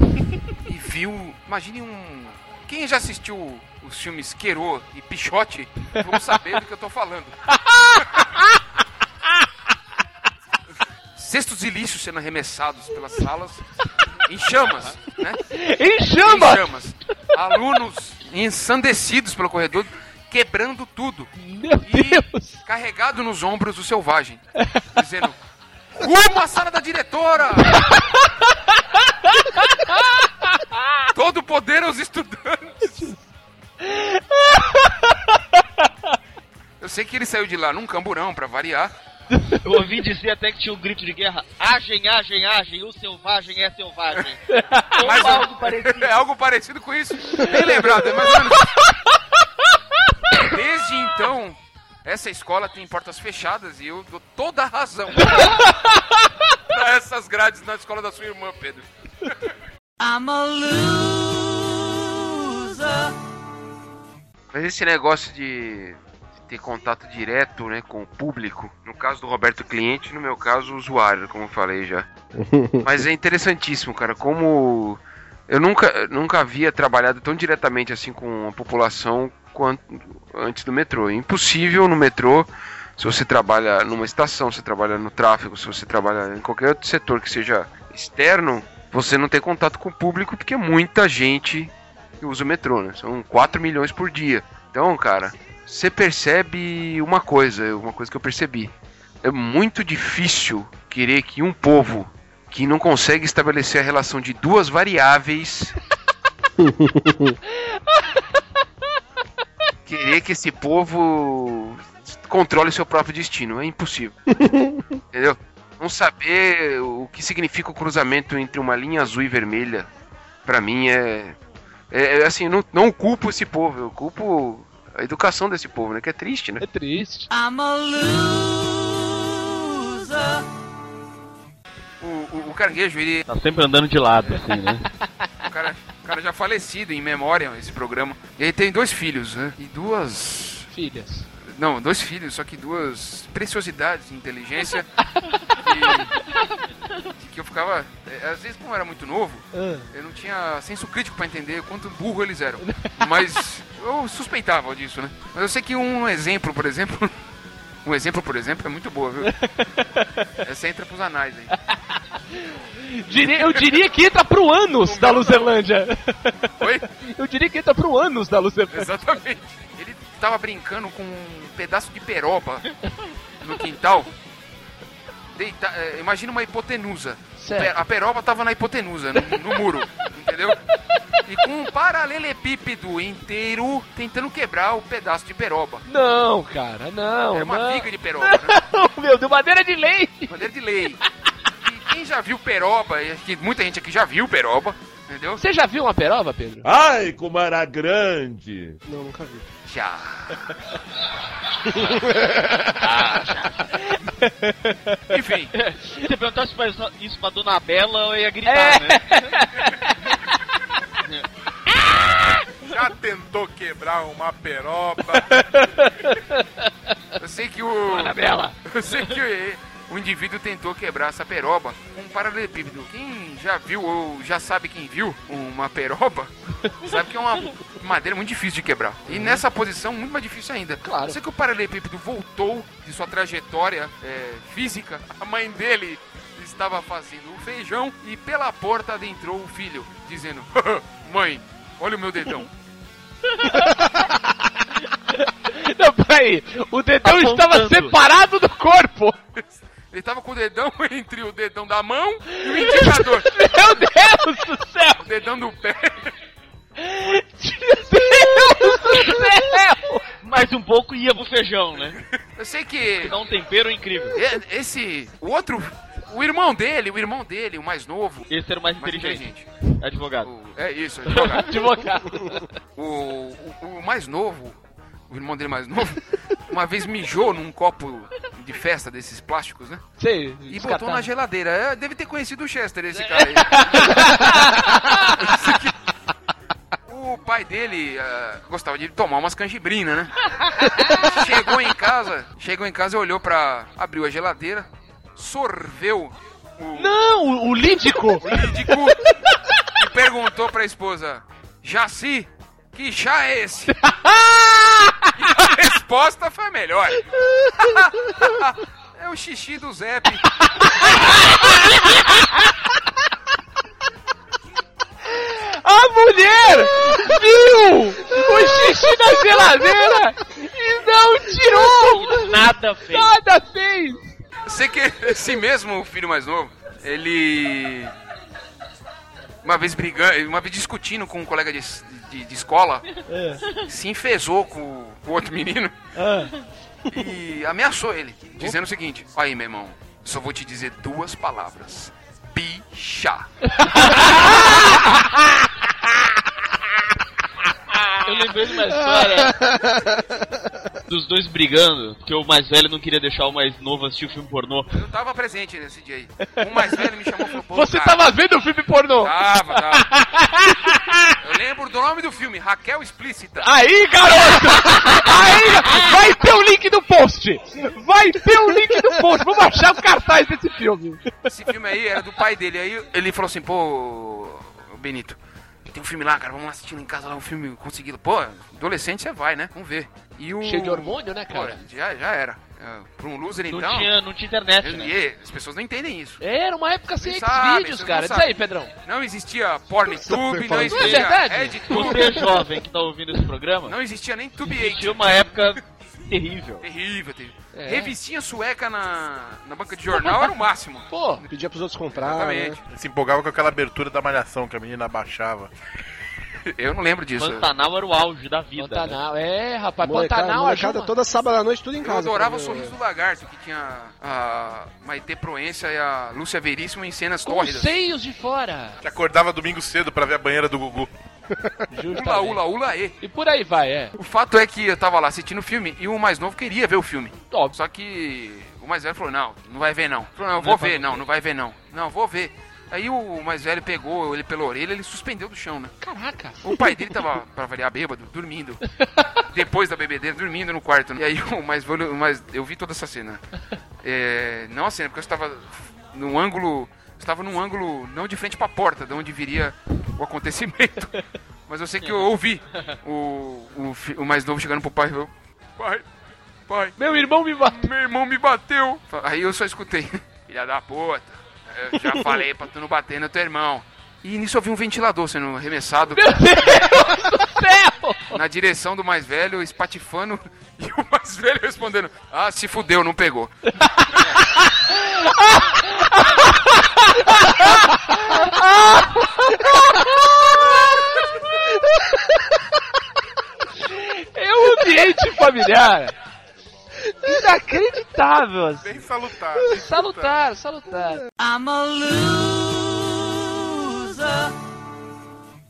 E viu. Imagine um. Quem já assistiu os filmes Querô e Pichote vão saber do que eu tô falando. Cestos ilícitos sendo arremessados pelas salas em chamas, né? Em chamas! Em chamas. Alunos ensandecidos pelo corredor, quebrando tudo. Meu Deus! Carregado nos ombros do selvagem, dizendo: À sala da diretora! *laughs* Todo o poder aos estudantes! Eu sei que ele saiu de lá num camburão, pra variar. Eu ouvi dizer até que tinha um grito de guerra: agem, agem, agem, o selvagem é selvagem. *laughs* Ou Mas algo parecido. é *laughs* algo parecido com isso. Bem lembrado, é mais ou menos. Desde então, essa escola tem portas fechadas e eu dou toda a razão *laughs* pra essas grades na escola da sua irmã, Pedro. I'm a loser. Mas esse negócio de, ter contato direto né, com o público, no caso do Roberto cliente, no meu caso usuário, como eu falei já. *laughs* Mas é interessantíssimo, cara, como eu nunca, nunca havia trabalhado tão diretamente assim com a população quanto antes do metrô. É impossível no metrô, se você trabalha numa estação, se trabalha no tráfego, se você trabalha em qualquer outro setor que seja externo, você não ter contato com o público, porque é muita gente usa o metrô, né? São 4 milhões por dia. Então, cara, você percebe uma coisa, uma coisa que eu percebi. É muito difícil querer que um povo que não consegue estabelecer a relação de duas variáveis. *laughs* Querer que esse povo controle seu próprio destino. É impossível. *laughs* Entendeu? Não saber o que significa o cruzamento entre uma linha azul e vermelha, pra mim é. É, é assim, não, não culpo esse povo, eu culpo a educação desse povo, né? Que é triste, né? É triste. I'm a loser. O, o, o caranguejo, ele. Tá sempre andando de lado, assim, né? *laughs* O cara, cara já falecido em memória, esse programa. E ele tem dois filhos, né? E duas. Filhas. Não, dois filhos, só que duas preciosidades de inteligência. *laughs* que, que eu ficava. é, Às vezes, como eu era muito novo, Ah. eu não tinha senso crítico pra entender o quanto burro eles eram. Mas eu suspeitava disso, né? Mas eu sei que um exemplo, por exemplo. *laughs* Um exemplo, por exemplo, é muito boa, viu? *laughs* Essa entra pros anais aí. Diria- eu diria que entra pro ânus da Luzerlândia. Oi? Eu diria que entra pro ânus da Luzerlândia. Exatamente. Ele tava brincando com um pedaço de peroba no quintal. Deita, é, imagina uma hipotenusa. Certo. A peroba tava na hipotenusa, no, no muro, *laughs* entendeu? E com um paralelepípedo inteiro tentando quebrar o pedaço de peroba. Não, cara, não. Era uma não. viga de peroba, né? Não, *laughs* meu, de madeira de lei. Madeira de lei. E quem já viu peroba, e acho que muita gente aqui já viu peroba, entendeu? Você já viu uma peroba, Pedro? Ai, como era grande. Não, nunca vi. Já. *laughs* Enfim. Se você perguntasse isso pra Dona Bela, eu ia gritar, É. né? *laughs* Já tentou quebrar uma peroba? *laughs* Eu sei que o. Anabela. Eu sei que o, o indivíduo tentou quebrar essa peroba com um paralelepípedo. Quem já viu ou já sabe quem viu uma peroba, *laughs* sabe que é uma madeira muito difícil de quebrar. E nessa posição, muito mais difícil ainda. Claro. Sei que o paralelepípedo voltou de sua trajetória é, física. A mãe dele estava fazendo o feijão e pela porta adentrou o filho, dizendo: *laughs* Mãe, olha o meu dedão. *laughs* Não, peraí. O dedão Apontando. estava separado do corpo. Ele tava com o dedão *laughs* entre o dedão da mão e o indicador. *laughs* Meu Deus do céu. O dedão do pé. Meu Deus do céu. Mais um pouco e ia pro feijão, né? Eu sei que Dá um tempero incrível. esse. O outro. O irmão dele, o irmão dele, o mais novo. Esse era o mais Mais inteligente. inteligente. Advogado. É isso, advogado. *laughs* Advogado. O, o, o mais novo, o irmão dele mais novo, *laughs* uma vez mijou num copo de festa desses plásticos, né? Sei. E botou na geladeira. É, deve ter conhecido o Chester, esse cara aí. *laughs* O pai dele ah, gostava de tomar umas canjibrinas, né? chegou em casa, chegou em casa e olhou pra. abriu a geladeira, sorveu o, Não, o, o lídico. *laughs* o lídico e perguntou pra esposa: Jaci, que chá é esse? A resposta foi a melhor. é o xixi do Zep. A mulher viu o xixi na geladeira e não tirou. Nada fez. Nada fez. Sei que esse mesmo filho mais novo, ele. Uma vez brigando, uma vez discutindo com um colega de, de, de escola, se enfesou com o outro menino e ameaçou ele, dizendo o seguinte: Aí, meu irmão, só vou te dizer duas palavras: bicha. Eu lembrei de uma história *laughs* dos dois brigando, que o mais velho não queria deixar o mais novo assistir o filme pornô. Eu tava presente nesse dia aí. O mais velho me chamou Pô, Você cara, tava vendo o filme pornô? Tava, tava. *laughs* Eu lembro do nome do filme, Raquel Explícita. Aí, garoto! Aí, vai ter o link do post! Vai ter o link do post! Vamos achar o cartaz desse filme. Esse filme aí era do pai dele. Aí ele falou assim, pô, Benito, tem um filme lá, cara, vamos lá assistir lá em casa lá um filme conseguido. Pô, adolescente você vai, né? Vamos ver. E o... Cheio de hormônio, né, Pô, cara? já, já era. É, Pra um loser, Não, então... tinha, não tinha internet, né? E as pessoas não entendem isso. Era uma época sem sabem, vídeos, cara. Diz aí. Pedrão. Não existia PornTube, não Não é existia verdade? Você jovem que tá ouvindo esse programa, não existia nem Tube existia uma época terrível. Terrível, terrível. É. Revistinha sueca na, na banca de jornal era o máximo. Pô, Pedia pros outros comprar. Exatamente. né? Se empolgava com aquela abertura da malhação que a menina abaixava. Eu não lembro disso. Pantanal era o auge da vida. né? Pantanal, é, rapaz, Molecada, Pantanal molecada ajuda. toda sábado à noite, tudo em Eu casa. adorava o sorriso do lagarto, que tinha a Maite Proença e a Lúcia Veríssimo em cenas Com tórridas. seios de fora. Que acordava domingo cedo pra ver a banheira do Gugu. Ula, ula, ula, e. E por aí vai, é. O fato é que eu tava lá assistindo o filme e o mais novo queria ver o filme. Óbvio. Só que o mais velho falou, não, não vai ver não. Falou, não, eu vou ver, não, não vai ver não. Não, vou ver. Aí o mais velho pegou ele pela orelha, ele suspendeu do chão, né? Caraca. O pai dele tava, pra variar, bêbado, dormindo. *laughs* Depois da bebedeira, dormindo no quarto. né? E aí o mais velho, o mais, eu vi toda essa cena. É, não a cena, porque eu estava num ângulo, estava num ângulo não de frente pra porta, de onde viria o acontecimento. *laughs* Mas eu sei que eu ouvi o, o, o mais novo chegando pro pai e falou, pai, pai, Meu irmão me bateu. meu irmão me bateu. Aí eu só escutei, *laughs* filha da puta, eu já *laughs* falei pra tu não bater no teu irmão. E nisso eu vi um ventilador sendo arremessado na direção do mais velho, espatifando, *laughs* e o mais velho respondendo: Ah, se fudeu, não pegou. *laughs* É um ambiente familiar. Inacreditável. assim. Bem salutar. bem Salutar, salutar. I'm a loser.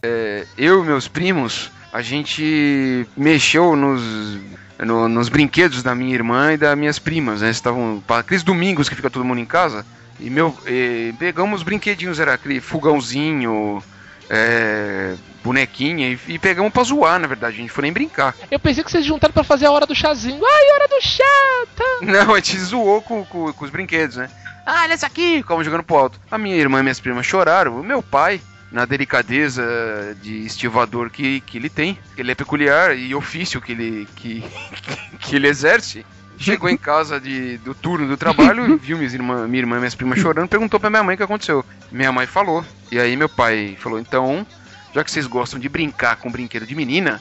É, eu e meus primos, a gente mexeu nos, no- nos brinquedos da minha irmã e das minhas primas, né? Estavam para aqueles domingos que fica todo mundo em casa. E meu, eh, pegamos os brinquedinhos, era aquele fogãozinho, é, bonequinha, e, e pegamos pra zoar, na verdade. A gente foi nem brincar. Eu pensei que vocês juntaram pra fazer a hora do chazinho. Ai, hora do chá. Tá. Não, a gente zoou com, com, com os brinquedos, né? Ah, olha esse aqui, como jogando pro alto. A minha irmã e minhas primas choraram. O meu pai, na delicadeza de estivador que, que ele tem, ele é peculiar e ofício que ele, que, *laughs* que ele exerce, chegou em casa de, do turno do trabalho, *laughs* viu minhas irmã, minha irmã e minhas primas chorando, perguntou pra minha mãe o que aconteceu. Minha mãe falou. E aí meu pai falou, então, já que vocês gostam de brincar com brinquedo de menina,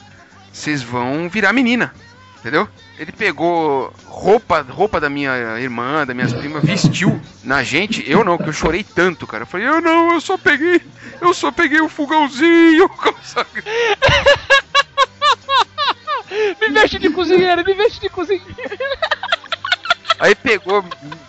vocês vão virar menina. Entendeu? Ele pegou roupa, roupa da minha irmã, das minhas primas, vestiu na gente. Eu não, que eu chorei tanto, cara. Eu falei, eu não, eu só peguei, eu só peguei o fogãozinho. *laughs* Me veste de cozinheiro, me veste de cozinheiro. Aí pegou,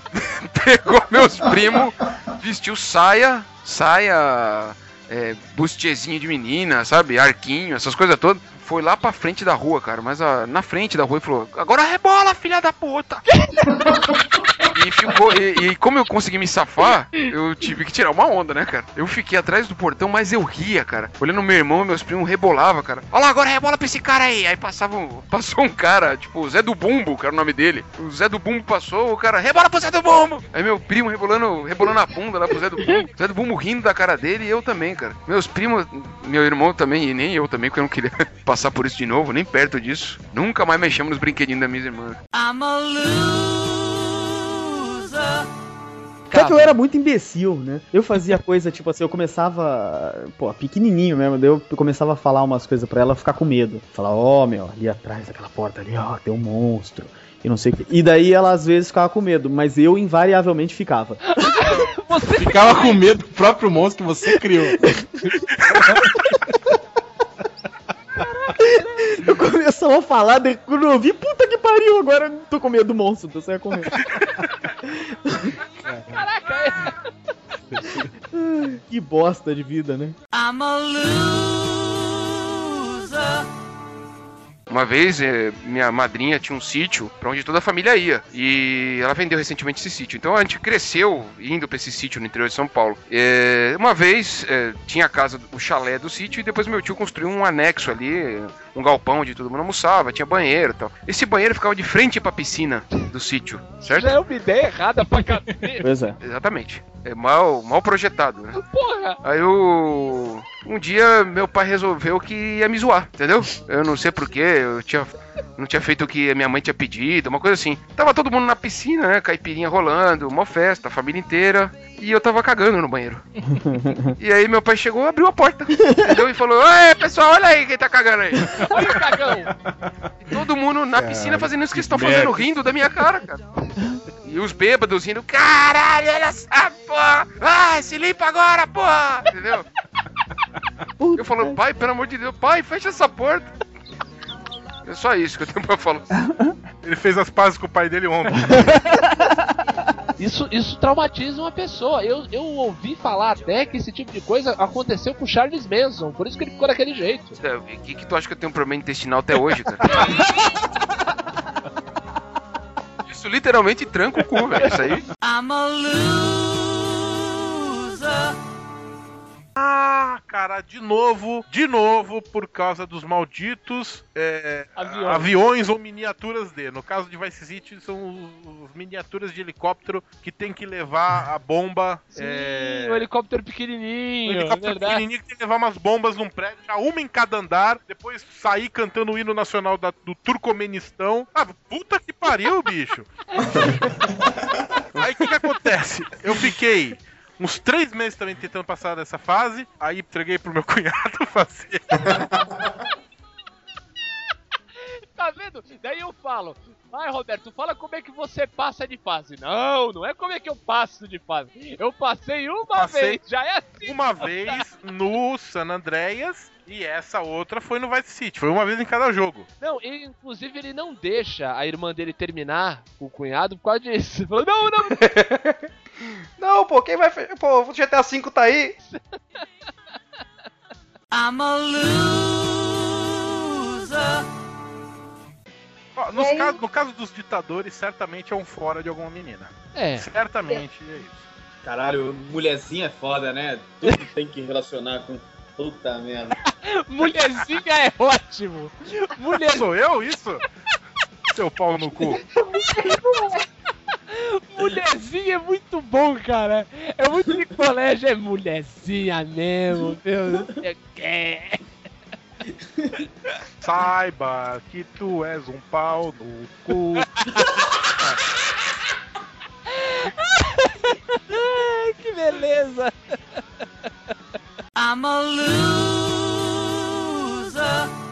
*laughs* pegou meus primos, vestiu saia, saia, é, bustiezinho de menina, sabe? Arquinho, essas coisas todas. Foi lá pra frente da rua, cara, mas ah, na frente da rua ele falou: Agora rebola, filha da puta! *laughs* e ficou. E, e como eu consegui me safar, eu tive que tirar uma onda, né, cara? Eu fiquei atrás do portão, mas eu ria, cara. Olhando meu irmão, meus primos rebolava, cara. Olha lá, agora rebola pra esse cara aí. Aí passava, passou um cara, tipo, o Zé do Bumbo, que era o nome dele. O Zé do Bumbo passou, o cara, rebola pro Zé do Bumbo! Aí meu primo rebolando, rebolando a bunda lá pro Zé do Bumbo. Zé do Bumbo rindo da cara dele e eu também, cara. Meus primos, meu irmão também, e nem eu também, porque eu não queria *laughs* passar por isso de novo, nem perto disso. Nunca mais mexemos nos brinquedinhos da minha irmã. I'm a loser. Até que eu era muito imbecil, né? Eu fazia coisa, tipo assim, eu começava, pô, pequenininho mesmo, daí eu começava a falar umas coisas pra ela ficar com medo. Falar, ó, meu, ali atrás daquela porta ali, ó, tem um monstro. E não sei o que. E daí ela às vezes ficava com medo, mas eu invariavelmente ficava. Ficava com medo do próprio monstro que você criou. *laughs* Eu começava a falar, daí quando eu vi, puta que pariu, agora eu tô com medo do monstro, tô saia correndo. Caraca, que bosta de vida, né? I'm a loser. Uma vez, eh, minha madrinha tinha um sítio pra onde toda a família ia. E ela vendeu recentemente esse sítio. Então a gente cresceu indo pra esse sítio no interior de São Paulo. Eh, uma vez eh, tinha a casa, o chalé do sítio, e depois meu tio construiu um anexo ali, um galpão onde todo mundo almoçava, tinha banheiro e tal. Esse banheiro ficava de frente pra piscina do sítio, certo? Já é uma ideia errada pra cacete. Pois é. Exatamente. É mal, mal projetado, né? Porra! Aí. Um dia meu pai resolveu que ia me zoar, entendeu? Eu não sei porquê, eu tinha. Não tinha feito o que a minha mãe tinha pedido, uma coisa assim. Tava todo mundo na piscina, né? Caipirinha rolando, uma festa, a família inteira. E eu tava cagando no banheiro. *laughs* E aí meu pai chegou, abriu a porta, entendeu? E falou: Oi, pessoal, olha aí quem tá cagando aí. *laughs* Olha o cagão! E todo mundo na piscina fazendo isso que eles estão fazendo, rindo da minha cara, cara. E os bêbados rindo, caralho, olha essa porra! Vai, se limpa agora, porra! Entendeu? Eu falo, pai, pelo amor de Deus, pai, fecha essa porta. É só isso que eu tenho pra falar. *laughs* Ele fez as pazes com o pai dele ontem. *laughs* Isso, isso traumatiza uma pessoa. Eu, eu ouvi falar até que esse tipo de coisa aconteceu com Charles Manson, por isso que ele ficou daquele jeito. O que, que tu acha que eu tenho um problema intestinal até hoje, cara? *laughs* Isso literalmente tranca o cu, velho. Isso aí. I'm a loser. Ah, cara, de novo, de novo, por causa dos malditos é, Aviões. aviões. ou miniaturas de. No caso de Vice City, são os, os miniaturas de helicóptero que tem que levar a bomba. Sim, é, o helicóptero um pequenininho, helicóptero verdade. pequenininho que tem que levar umas bombas num prédio, já uma em cada andar, depois sair cantando o hino nacional da- do Turcomenistão. Ah, puta que pariu, bicho! *laughs* Aí o que, que acontece? Eu fiquei uns três meses também tentando passar dessa fase, aí entreguei pro meu *laughs* cunhado fazer. *laughs* Tá vendo? Daí eu falo, vai Roberto, fala como é que você passa de fase. Não, não é como é que eu passo de fase. Eu passei uma Passei vez, já é assim. Uma vez no San Andreas e essa outra foi no Vice City. Foi uma vez em cada jogo. Não, ele, inclusive ele não deixa a irmã dele terminar com o cunhado por causa disso. Falou, não, não, *laughs* Não, pô, quem vai. Pô, o GTA V tá aí. I'm a loser. Nos aí? caso- no caso dos ditadores, certamente é um fora de alguma menina. É. Certamente é isso. Caralho, mulherzinha é foda, né? Tudo tem que relacionar com. Puta merda. *laughs* Mulherzinha é ótimo. Mulher... Sou eu isso? Seu pau no cu. Mulherzinha é muito bom, cara. É muito de colégio, é mulherzinha mesmo, meu. É. Saiba que tu és um pau no cu. Ai, que beleza. I'm a loser.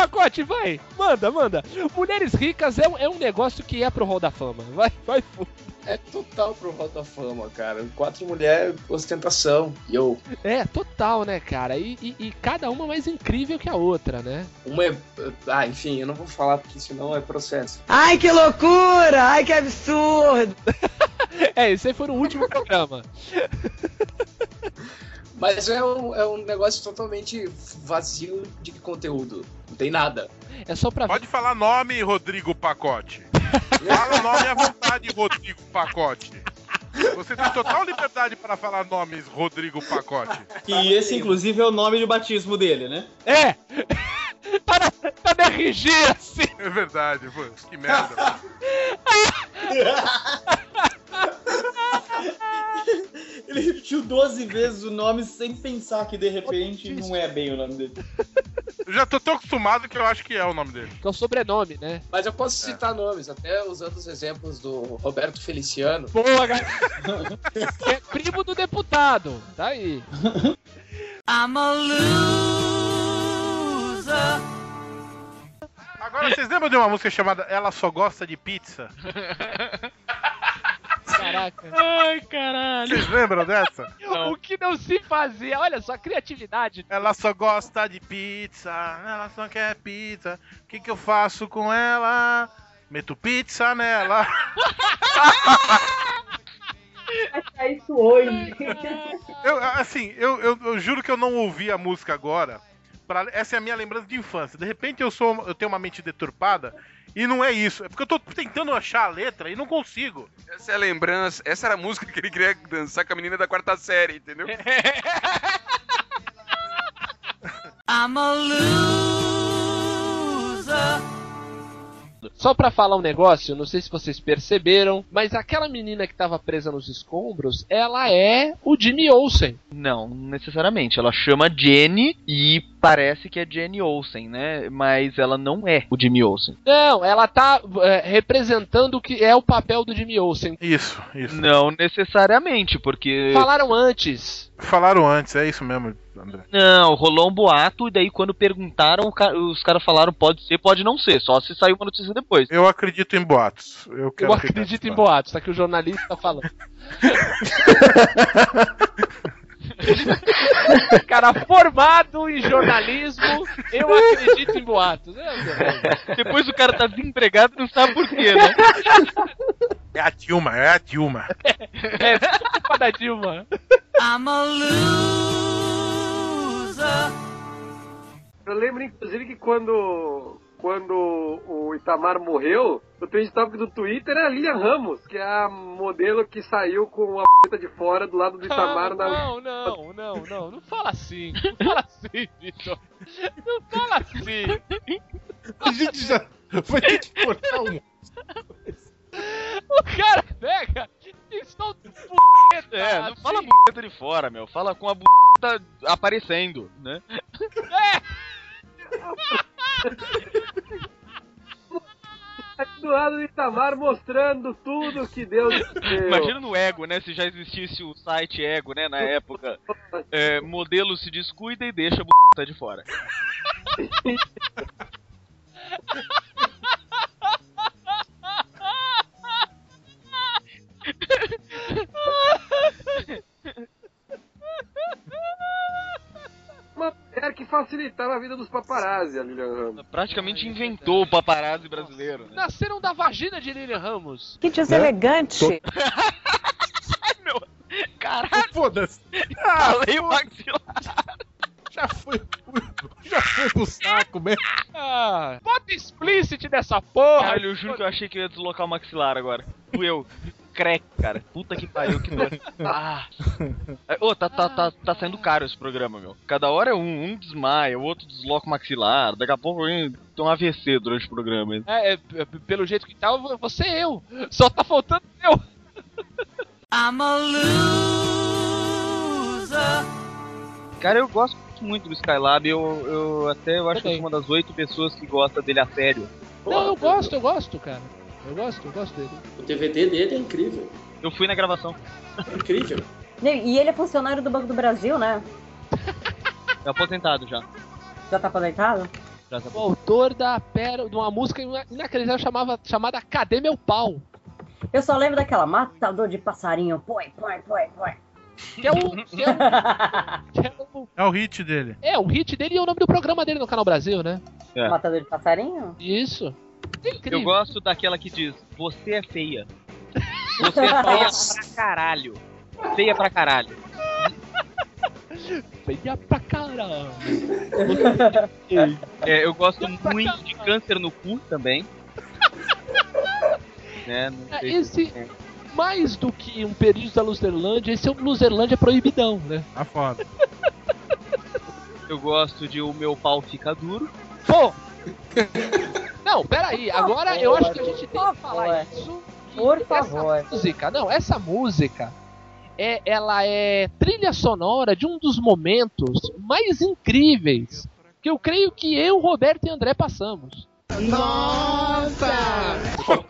Pacote, vai. Manda, manda. Mulheres ricas é, um- é um negócio que é pro Hall da Fama. Vai, vai, fundo. É total pro Hall da Fama, cara. Quatro mulheres, ostentação. Yo. É, total, né, cara? E, e- e cada uma mais incrível que a outra, né? Uma é. Ah, enfim, eu não vou falar porque senão é processo. Ai, que loucura! Ai, que absurdo! *laughs* É, esse aí foi no último programa. *laughs* Mas é um, é um negócio totalmente vazio de conteúdo. Não tem nada. É só pra Pode falar nome, Rodrigo Pacote. *laughs* Fala o nome à vontade, Rodrigo Pacote. Você tem total liberdade para falar nomes, Rodrigo Pacote. Que esse, inclusive, é o nome de batismo dele, né? É! *laughs* tá, na, tá na RG, assim! É verdade, pô, que merda. *laughs* *laughs* Ele repetiu 12 vezes o nome sem pensar que de repente não é bem o nome dele. Eu já tô tão acostumado que eu acho que é o nome dele. Que é o sobrenome, né? Mas eu posso citar nomes, até usando os exemplos do Roberto Feliciano. Boa, galera! é primo do deputado. Tá aí. I'm a loser. Agora, vocês lembram de uma música chamada Ela Só Gosta de Pizza? *laughs* Caraca. Ai, caralho. Vocês lembram dessa? O que não se fazia, olha só, criatividade. Ela só gosta de pizza, ela só quer pizza. O que, que eu faço com ela? Meto pizza nela. Isso hoje. Eu, assim, eu, eu, eu juro que eu não ouvi a música agora. Pra, essa é a minha lembrança de infância. De repente eu sou, eu tenho uma mente deturpada e não é isso. É porque eu tô tentando achar a letra e não consigo. Essa é a lembrança, essa era a música que ele queria dançar com a menina da quarta série, entendeu? *laughs* I'm a loser. Só pra falar um negócio, não sei se vocês perceberam, mas aquela menina que tava presa nos escombros, ela é o Jimmy Olsen. Não, necessariamente. Ela chama Jenny e parece que é Jenny Olsen, né? Mas ela não é o Jimmy Olsen. Não, ela tá é, representando o que é o papel do Jimmy Olsen. Isso, isso. Não necessariamente, porque. Falaram antes. Falaram antes, é isso mesmo, André. Não, rolou um boato e daí quando perguntaram, os caras falaram pode ser, pode não ser, só se saiu uma notícia depois. Eu acredito em boatos. Eu, quero Eu acredito em boatos, tá que o jornalista tá falando. *laughs* *laughs* *laughs* Cara formado em jornalismo, eu acredito em boatos. É, Depois o cara tá desempregado e não sabe por quê, né? *laughs* É a Dilma, é a Dilma. é culpa da Dilma. I'm a loser. Eu lembro, inclusive, que quando, quando o Itamar morreu, o trend topic do Twitter era a Lilian Ramos, que é a modelo que saiu com a p de fora do lado do Itamar na. Não, não, não, não, não fala assim. Não fala assim, Vitor. Não fala assim. A gente já vai ter que cortar um. O cara pega e solta o buceta. É, não fala assim. buceta de fora, meu. Fala com a buceta aparecendo, né? *laughs* do lado do Itamar mostrando tudo que Deus deu. Imagina no Ego, né? Se já existisse o site Ego, né? Na época. É, modelo se descuida e deixa a buceta de fora. *laughs* Uma mulher que facilitava a vida dos paparazzi, a Lilian Ramos. Praticamente inventou o paparazzi brasileiro. Né? Nasceram da vagina de Lilian Ramos. Que deselegante. *laughs* Caralho! Foda-se! Falei o maxilar! Já foi, já foi pro saco mesmo. Ah, bota explicit dessa porra. Caralho, eu juro que eu achei que eu ia deslocar o maxilar agora. Doeu. Crack, cara. Puta que pariu, que dor. *laughs* Ah. Ô, tá, tá, tá, tá saindo caro esse programa, meu. Cada hora é um, um desmaia, o outro desloca o maxilar. Daqui a pouco tem um AVC durante o programa. É, é, é, pelo jeito que tá, você é eu. Só tá faltando eu. I'm a loser. Cara, eu gosto muito do Skylab. Eu, eu até eu acho que eu sou uma das oito pessoas que gosta dele a sério. Não, eu gosto, eu gosto, cara. Eu gosto, eu gosto dele. O DVD dele é incrível. Eu fui na gravação. É incrível. E ele é funcionário do Banco do Brasil, né? É aposentado já. Já tá aposentado? Já tá O autor da pérola, de uma música ina- inacreditável chamava, chamada Cadê Meu Pau? Eu só lembro daquela matador de passarinho. Põe, põe, põe, põe. Que é o. Que é o, *laughs* que é o É o hit dele. É, o hit dele e o nome do programa dele no Canal Brasil, né? É. Matador de passarinho? Isso. Eu gosto daquela que diz: Você é feia. Você é feia pra caralho. Feia pra caralho. Feia pra caralho. É, eu gosto muito de câncer no cu também. né, *laughs* não É, sei esse- se- Mais do que um período da Luzerlândia, esse é um Luzerlândia proibidão, né? Tá foda. Eu gosto de O Meu Pau Fica Duro. Pô! *laughs* Não, peraí, agora eu acho que a gente tem que falar isso. Por Essa favor. música, não, essa música é, ela é trilha sonora de um dos momentos mais incríveis que eu creio que eu, Roberto e André passamos. Nossa! *laughs*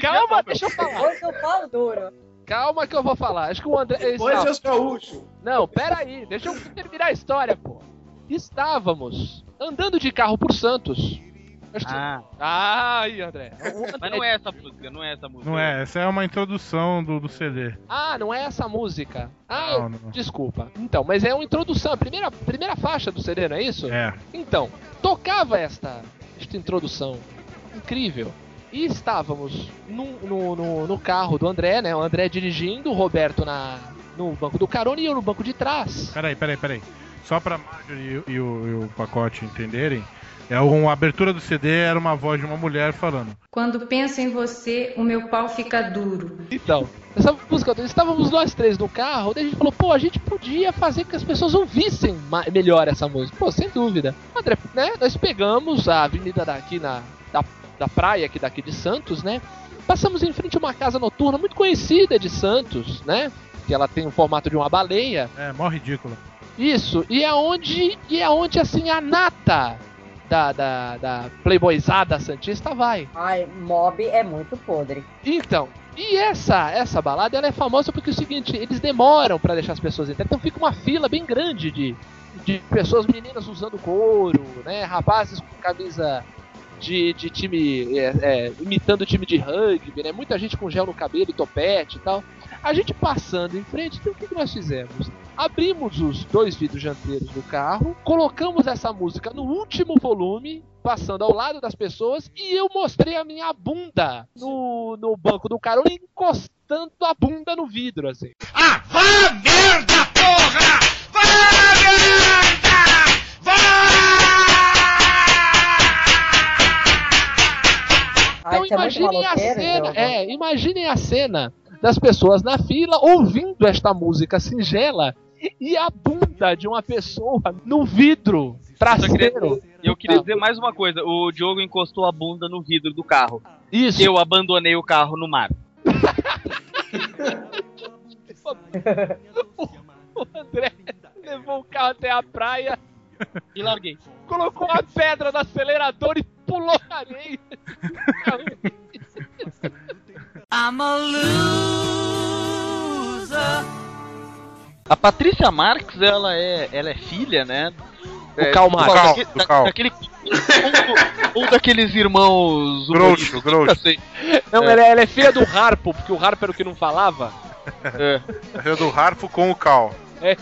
Calma, deixa eu falar. Hoje eu falo duro. Calma que eu vou falar. Acho que o André. Depois Não. seus gaúchos. Não, pera aí, deixa eu terminar a história, pô. Estávamos andando de carro por Santos. Acho que- Ah. Ai, André. Mas não é essa música, não é essa música. Não é, essa é uma introdução do, do CD. Ah, não é essa música. Ah, Não, não. desculpa. Então, mas é uma introdução, a primeira, primeira faixa do CD, não é isso? É. Então, tocava esta, esta introdução incrível. E estávamos no, no, no, no carro do André, né? O André dirigindo, o Roberto na, no banco do carona e eu no banco de trás. Peraí, peraí, peraí. Só pra Marjorie e, e o, e o pacote entenderem, é uma a abertura do CD era uma voz de uma mulher falando. Quando penso em você, o meu pau fica duro. Então, essa música, estávamos nós três no carro, daí a gente falou, pô, a gente podia fazer com que as pessoas ouvissem melhor essa música. Pô, sem dúvida. André, né, nós pegamos a avenida daqui na, da, da praia aqui daqui de Santos, né? Passamos em frente a uma casa noturna muito conhecida de Santos, né? Que ela tem o formato de uma baleia. É, mó ridícula. Isso, e é onde, e é onde assim, a nata da, da, da playboyzada santista vai. Ai, mob é muito podre. Então, e essa essa balada ela é famosa porque é o seguinte, eles demoram pra deixar as pessoas entrar, então fica uma fila bem grande de, de pessoas, meninas usando couro, né, rapazes com camisa de, de time, é, é, imitando o time de rugby, né, muita gente com gel no cabelo e topete e tal. A gente passando em frente, então o que, que nós fizemos? Abrimos os dois vidros dianteiros do carro, colocamos essa música no último volume, passando ao lado das pessoas, e eu mostrei a minha bunda no, no banco do carona, encostando a bunda no vidro, assim. Ah, vá merda, porra! Vá merda! Então você é imaginem a cena, Diogo. é, imaginem a cena das pessoas na fila ouvindo esta música singela e a bunda de uma pessoa no vidro prazeiro. Eu queria dizer mais uma coisa. O Diogo encostou a bunda no vidro do carro. Isso. Eu abandonei o carro no mar. *laughs* O André levou o carro até a praia, E larguei. colocou uma pedra no acelerador e pulou na areia. *laughs* I'm a loser. A Patrícia Marx, ela é, ela é filha, né? O Karl Marx. daque- da- daquele, um, um daqueles irmãos Groucho, Groucho. sei. Não, É. ela, é- ela é filha do Harpo, porque o Harpo era o que não falava. É. É do Harpo com o Cal. É.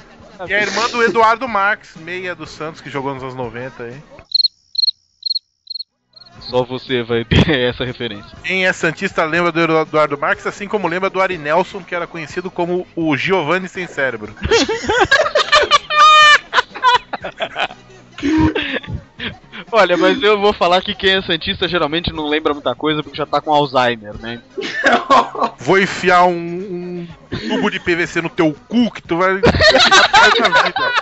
E a irmã do Eduardo Marques, meia do Santos, que jogou nos anos 90 aí. Só você vai ter *laughs* essa referência. Quem é Santista lembra do Eduardo Marques, assim como lembra do Ari Nelson, que era conhecido como o Giovanni Sem Cérebro. *laughs* Olha, mas eu vou falar que quem é Santista geralmente não lembra muita coisa porque já tá com Alzheimer, né? *laughs* Vou enfiar um, um tubo de PVC no teu cu que tu vai ficar na vida.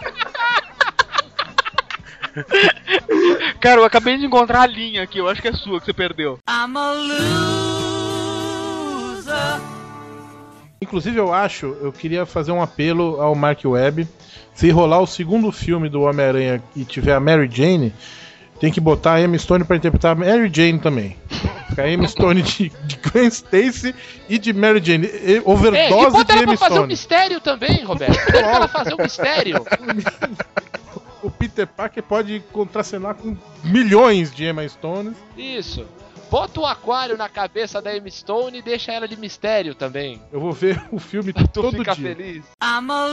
*laughs* Cara, eu acabei de encontrar a linha aqui, eu acho que é sua que você perdeu. I'm a loser. Inclusive, eu acho, eu queria fazer um apelo ao Mark Webb. Se rolar o segundo filme do Homem-Aranha e tiver a Mary Jane, tem que botar a Emma Stone pra interpretar a Mary Jane também. A Emma Stone de, de Gwen Stacy e de Mary Jane. E- É, e Overdose bota de ela Emma pra fazer um Stone. mistério também, Roberto. Deixa ela fazer um mistério. *laughs* O Peter Parker pode contracenar com milhões de Emma Stones. Isso. Bota o aquário na cabeça da Emma Stone e deixa ela de mistério também. Eu vou ver o filme *laughs* Tu todo fica dia. feliz. I'm a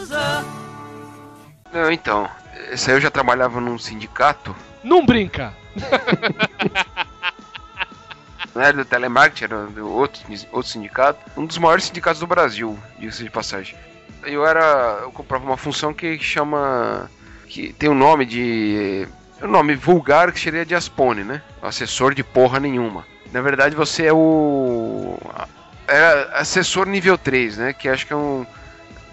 loser. Não, então, esse aí eu já trabalhava num sindicato, Não brinca. não era do telemarketing, era do outro, outro sindicato, um dos maiores sindicatos do Brasil, diga-se de passagem. Eu era, eu comprava uma função que chama, que tem um nome de, um nome vulgar que seria de Aspone, né? Assessor de porra nenhuma. Na verdade você é o, era assessor nível 3, né? Que acho que é um,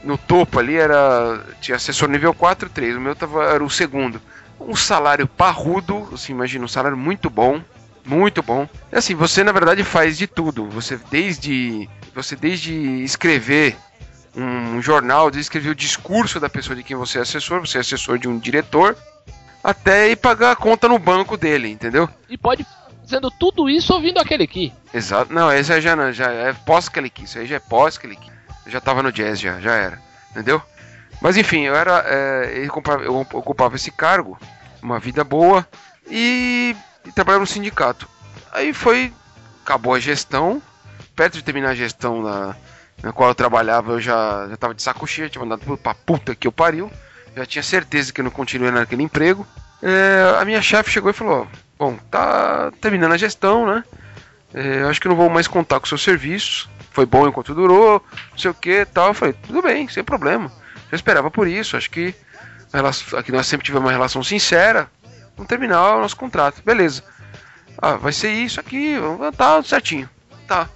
no topo ali era, tinha assessor nível 4 3, o meu tava, era o segundo. Um salário parrudo, assim, imagina, um salário muito bom, muito bom. E assim, você na verdade faz de tudo. Você desde você desde escrever um jornal, escrever o discurso da pessoa de quem você é assessor, você é assessor de um diretor, até ir pagar a conta no banco dele, entendeu? E pode fazendo tudo isso ouvindo aquele aqui. Exato. Não, esse aí já, não, já é pós-Kelly Isso aí já é Eu já tava no jazz, já, já era. Entendeu? Mas enfim, eu era. é, eu, ocupava, eu ocupava esse cargo, uma vida boa, e, e trabalhava no sindicato. Aí foi. Acabou a gestão. Perto de terminar a gestão na, na qual eu trabalhava, eu já, já tava de saco cheio, tinha mandado pra puta que eu pariu. Já tinha certeza que eu não continuei naquele emprego. É, a minha chefe chegou e falou: Bom, tá terminando a gestão, né? É, acho que não vou mais contar com seus serviços. Foi bom enquanto durou, não sei o que tal. Eu falei, tudo bem, sem problema. Eu esperava por isso, acho que relação- aqui nós sempre tivemos uma relação sincera. Vamos terminar o nosso contrato, beleza. Ah, vai ser isso aqui, vamos- tá certinho. Tá.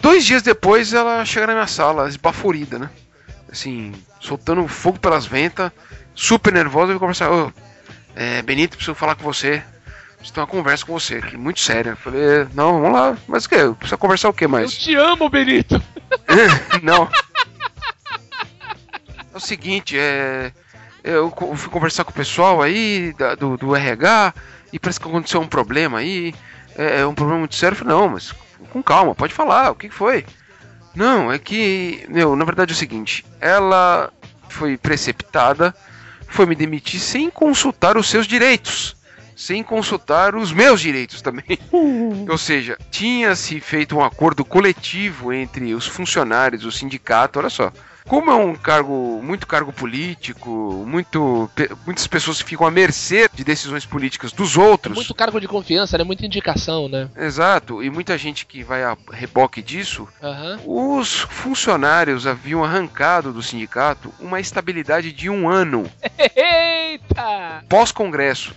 Dois dias depois ela chega na minha sala, esbaforida, né? Assim, soltando fogo pelas ventas, super nervosa, eu vou conversar. Ô, é, Benito, preciso falar com você. Preciso ter uma conversa com você, aqui, muito séria. Eu falei, "É, não, vamos lá, mas o que? Precisa conversar o que mais? Te amo, Benito! *laughs* Não. É o seguinte, é. Eu fui conversar com o pessoal aí da- do, do RH e parece que aconteceu um problema aí. É, é um problema muito sério. Eu falei, não, mas com calma, pode falar, o que foi? Não, é que. Meu, na verdade é o seguinte, ela foi preceptada, foi me demitir sem consultar os seus direitos. Sem consultar os meus direitos também. Ou seja, tinha-se feito um acordo coletivo entre os funcionários, o sindicato, olha só. Como é um cargo, muito cargo político, muito, muitas pessoas ficam à mercê de decisões políticas dos outros. Muito cargo de confiança, né? Muita indicação, né? Exato, e muita gente que vai a reboque disso, Aham. os funcionários haviam arrancado do sindicato uma estabilidade de um ano *laughs* Eita! pós-congresso.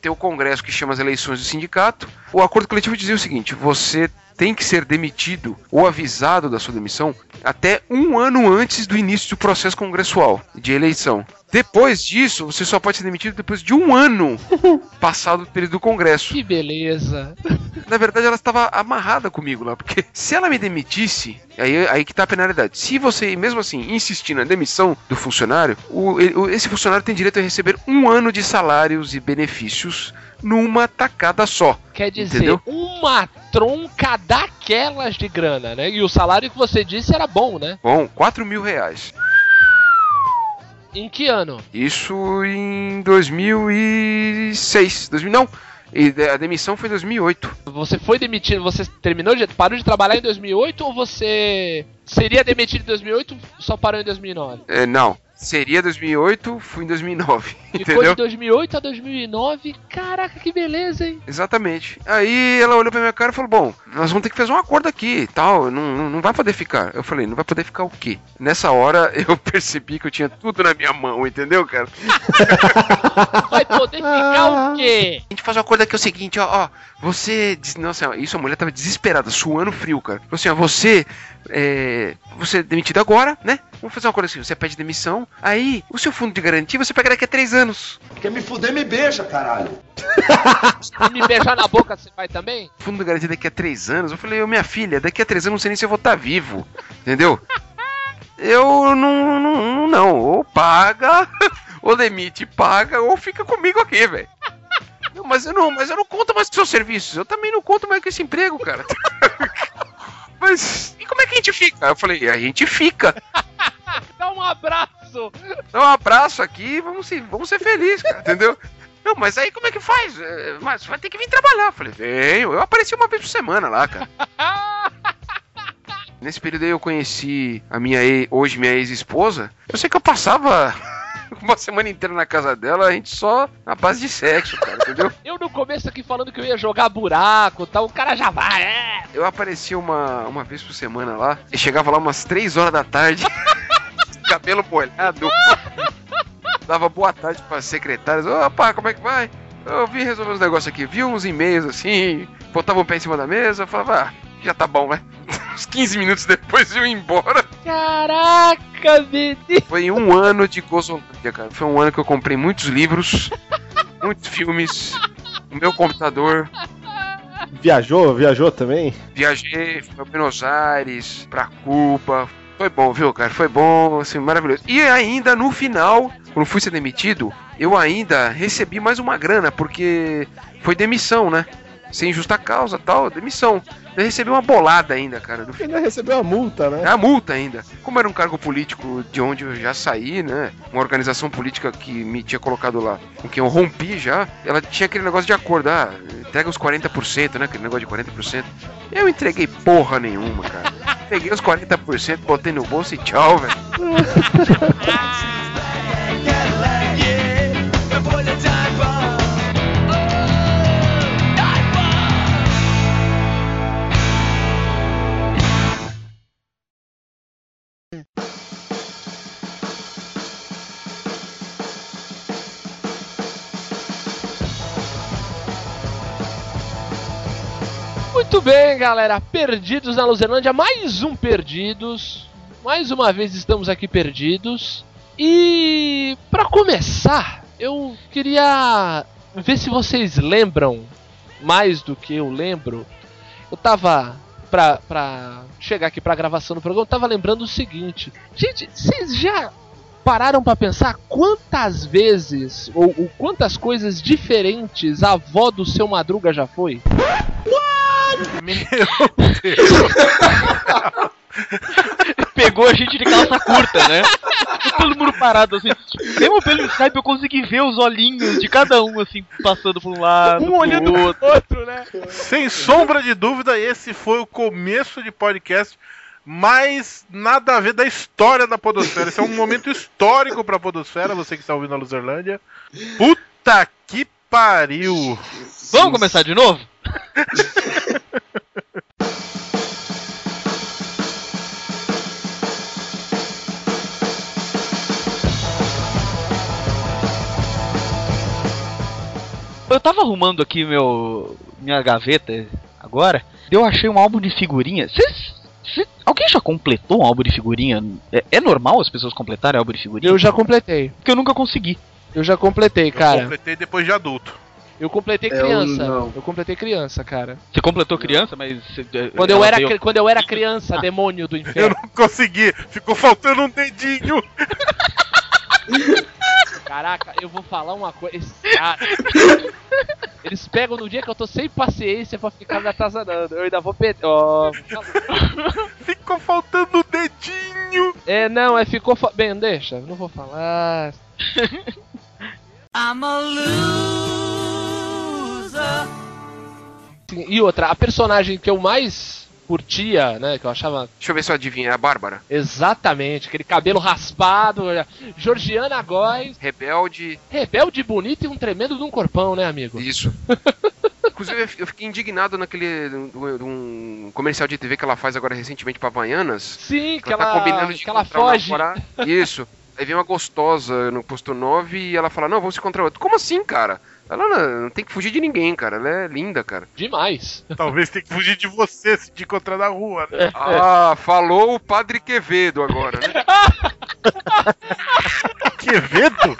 Tem o congresso que chama as eleições do sindicato. O acordo coletivo dizia o seguinte: você tem que ser demitido ou avisado da sua demissão até um ano antes do início do processo congressual de eleição. Depois disso, você só pode ser demitido depois de um ano *laughs* passado o período do congresso. Que beleza! Na verdade, ela estava amarrada comigo lá, porque se ela me demitisse, aí, aí que tá a penalidade. Se você, mesmo assim, insistir na demissão do funcionário, o- ele- o- esse funcionário tem direito a receber um ano de salários e benefícios numa tacada só. Quer dizer, Entendeu? uma tronca daquelas de grana, né? E o salário que você disse era bom, né? Bom, 4 mil reais. Em que ano? Isso em 2006. 2000, não, e a demissão foi em 2008. Você foi demitido, você terminou de parou de trabalhar em 2008 ou você seria demitido em 2008 só parou em 2009? É, não, seria 2008, fui em 2009. Ficou *laughs* Entendeu? de 2008 a 2009. Caraca, que beleza, hein? Exatamente. Aí ela olhou pra minha cara e falou: Bom, nós vamos ter que fazer um acordo aqui e tal. Não, não- não vai poder ficar. Eu falei: Não vai poder ficar o quê? Nessa hora *laughs* eu percebi que eu tinha tudo na minha mão, entendeu, cara? *laughs* Vai poder ficar o quê? A gente faz um acordo aqui é o seguinte: Ó, ó você. diz- Nossa, isso a mulher tava desesperada, suando frio, cara. Falou assim: Ó, você. É, você é demitido agora, né? Vamos fazer uma coisa assim: você pede demissão. Aí, o seu fundo de garantia você pega daqui a três anos. Quer me fuder, me beija, caralho. E me beijar na boca você vai também? fundo de garantia daqui a três anos. Eu falei, ô minha filha, daqui a três anos não sei nem se eu vou estar vivo. Entendeu? Eu não, não, não. Ou paga, *laughs* ou demite, paga, ou fica comigo aqui, velho. Não, Mas eu não, mas eu não conto mais com seus serviços. Eu também não conto mais com esse emprego, cara. *laughs* Mas e como é que a gente fica? Eu falei, a gente fica. *laughs* Dá um abraço! Dá um abraço aqui, vamos ser, vamos ser felizes, cara, entendeu? Não, mas aí como é que faz? É, Mas vai ter que vir trabalhar. Eu falei, venho. Eu apareci uma vez por semana lá, cara. *laughs* Nesse período aí eu conheci a minha ex, hoje minha ex-esposa. Eu sei que eu passava *laughs* uma semana inteira na casa dela, a gente só na base de sexo, cara, entendeu? Eu no começo aqui falando que eu ia jogar buraco e tal, o cara já vai, é! Eu aparecia uma, uma vez por semana lá, e chegava lá umas 3 horas da tarde, *laughs* cabelo molhado. Dava boa tarde para secretárias. Opa, como é que vai? Eu vim resolver uns negócios aqui, vi uns e-mails assim, botava um pé em cima da mesa, falava, ah, já tá bom, vai. *laughs* Uns 15 minutos depois eu ia embora. Caraca, Benito! Foi um ano de Gozolândia, cara. Foi um ano que eu comprei muitos livros, muitos filmes, o meu computador. Viajou? Viajou também? Viajei, fui pra Buenos Aires, pra Cuba. Foi bom, viu, cara? Foi bom, assim, maravilhoso. E ainda no final, quando fui ser demitido, eu ainda recebi mais uma grana, porque foi demissão, né? Sem justa causa tal, demissão. Eu recebi uma bolada ainda, cara. Do Ainda recebeu a multa, né? é a multa ainda. Como era um cargo político de onde eu já saí, né? Uma organização política que me tinha colocado lá, com quem eu rompi já, ela tinha aquele negócio de acordo, ah, entrega os 40%, né? Aquele negócio de 40%. Eu entreguei porra nenhuma, cara. *laughs* Peguei os 40%, botei no bolso e tchau, velho. *laughs* Muito bem, galera. Perdidos na Luzerlândia, mais um Perdidos. Mais uma vez estamos aqui perdidos. E para começar, eu queria ver se vocês lembram mais do que eu lembro. Eu tava pra, pra chegar aqui pra gravação do programa, eu tava lembrando o seguinte. Gente, vocês já pararam pra pensar quantas vezes ou, ou quantas coisas diferentes a avó do seu Madruga já foi? Meu Deus! *laughs* *laughs* Pegou a gente de calça curta, né? Todo mundo parado assim. Mesmo pelo Skype eu consegui ver os olhinhos de cada um, assim, passando por um lado. Um pro olhando pro outro. outro, né? Sem sombra de dúvida, esse foi o começo de podcast mais nada a ver da história da Podosfera. Esse é um momento histórico pra Podosfera, você que está ouvindo a Luzerlândia. Puta que pariu! Vamos começar de novo? *laughs* Eu tava arrumando aqui meu minha gaveta agora, eu achei um álbum de figurinha. Cês, cê- alguém já completou um álbum de figurinha? É, é normal as pessoas completarem álbum de figurinha? Eu já completei. Porque eu nunca consegui. Eu já completei, Eu cara. completei depois de adulto. Eu completei Eu criança. não. Eu completei criança, cara. Você completou criança, mas. cê- Quando eu era, veio- quando eu era criança, demônio do Eu inferno. não consegui, ficou faltando um dedinho. *laughs* Caraca, eu vou falar uma coisa. Esse cara. Eles pegam no dia que eu tô sem paciência pra ficar me atazanando. Eu ainda vou perder. Ó. ficou faltando o dedinho. É, não, é ficou. Fa... Bem, deixa, não vou falar. I'm a loser. E outra, a personagem que eu mais curtia, né? Que eu achava. Deixa eu ver se eu adivinho, é a Bárbara. Exatamente, aquele cabelo raspado, Georgiana Góes, Rebelde. rebelde bonita e um tremendo de um corpão, né, amigo? Isso. *laughs* Inclusive, eu- fiquei indignado naquele. de um comercial de TV que ela faz agora recentemente pra Havaianas. Sim, que ela tá ela, combinando de que ela foge. *laughs* Isso. Aí vem uma gostosa no posto 9 e ela fala: Não, vamos se encontrar outro. Como assim, cara? Ela não, não tem que fugir de ninguém, cara. Ela é linda, cara. Demais. Talvez tenha que fugir de você se te encontrar na rua, né? Ah, falou o Padre Quevedo agora, né? *laughs* Quevedo?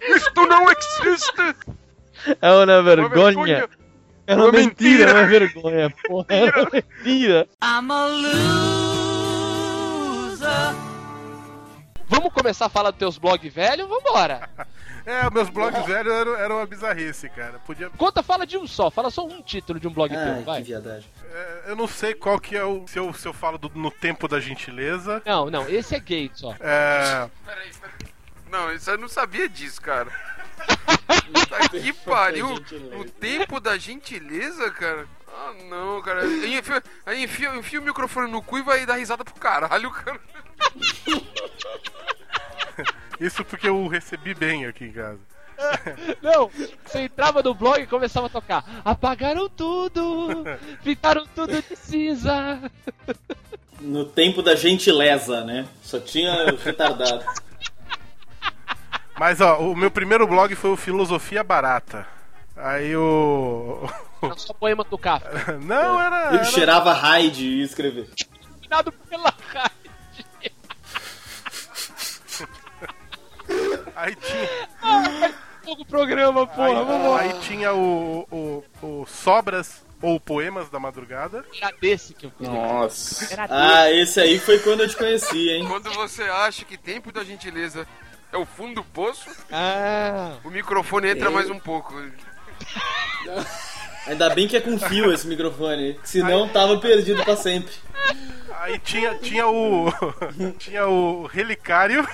Isto não existe! É uma vergonha. É uma mentira. é uma vergonha. Porra, é uma mentira. I'm a loser. Vamos começar a falar dos teus blogs velho? Vambora. É, meus blogs velhos eram, eram uma bizarrice, cara. Podia. Conta, fala de um só, fala só um título de um blog teu, vai. viadagem. É, eu não sei qual que é o. Se eu, se eu falo do- no tempo da gentileza. Não, não, esse é gay só. É. Peraí, peraí. Não, isso eu não sabia disso, cara. Puta *laughs* que pariu. O tempo da gentileza, cara. Ah, não, cara. Aí enfia, aí enfia, enfia o microfone no cu e vai dar risada pro caralho, cara. *laughs* Isso porque eu recebi bem aqui em casa. *laughs* Não, você entrava no blog e começava a tocar. Apagaram tudo, pintaram tudo de cinza. No tempo da gentileza, né? Só tinha retardado. Mas ó, o meu primeiro blog foi o Filosofia Barata. Aí o. Era só poema do Kafka. Não, era. Ele era- cheirava raid e ia escrever. Cuidado pela raiva. Aí tinha. Fogo programa, porra, Aí, aí tinha o, o, o Sobras ou Poemas da Madrugada. Era desse que eu queria. Nossa. Era Ah, esse aí foi quando eu te conheci, hein? Quando você acha que tempo da gentileza é o fundo do poço, Ah. o microfone entra Eu- mais um pouco. *laughs* Ainda bem que é com fio esse microfone, senão tava perdido pra sempre. Aí tinha, tinha o. *laughs* tinha o Relicário.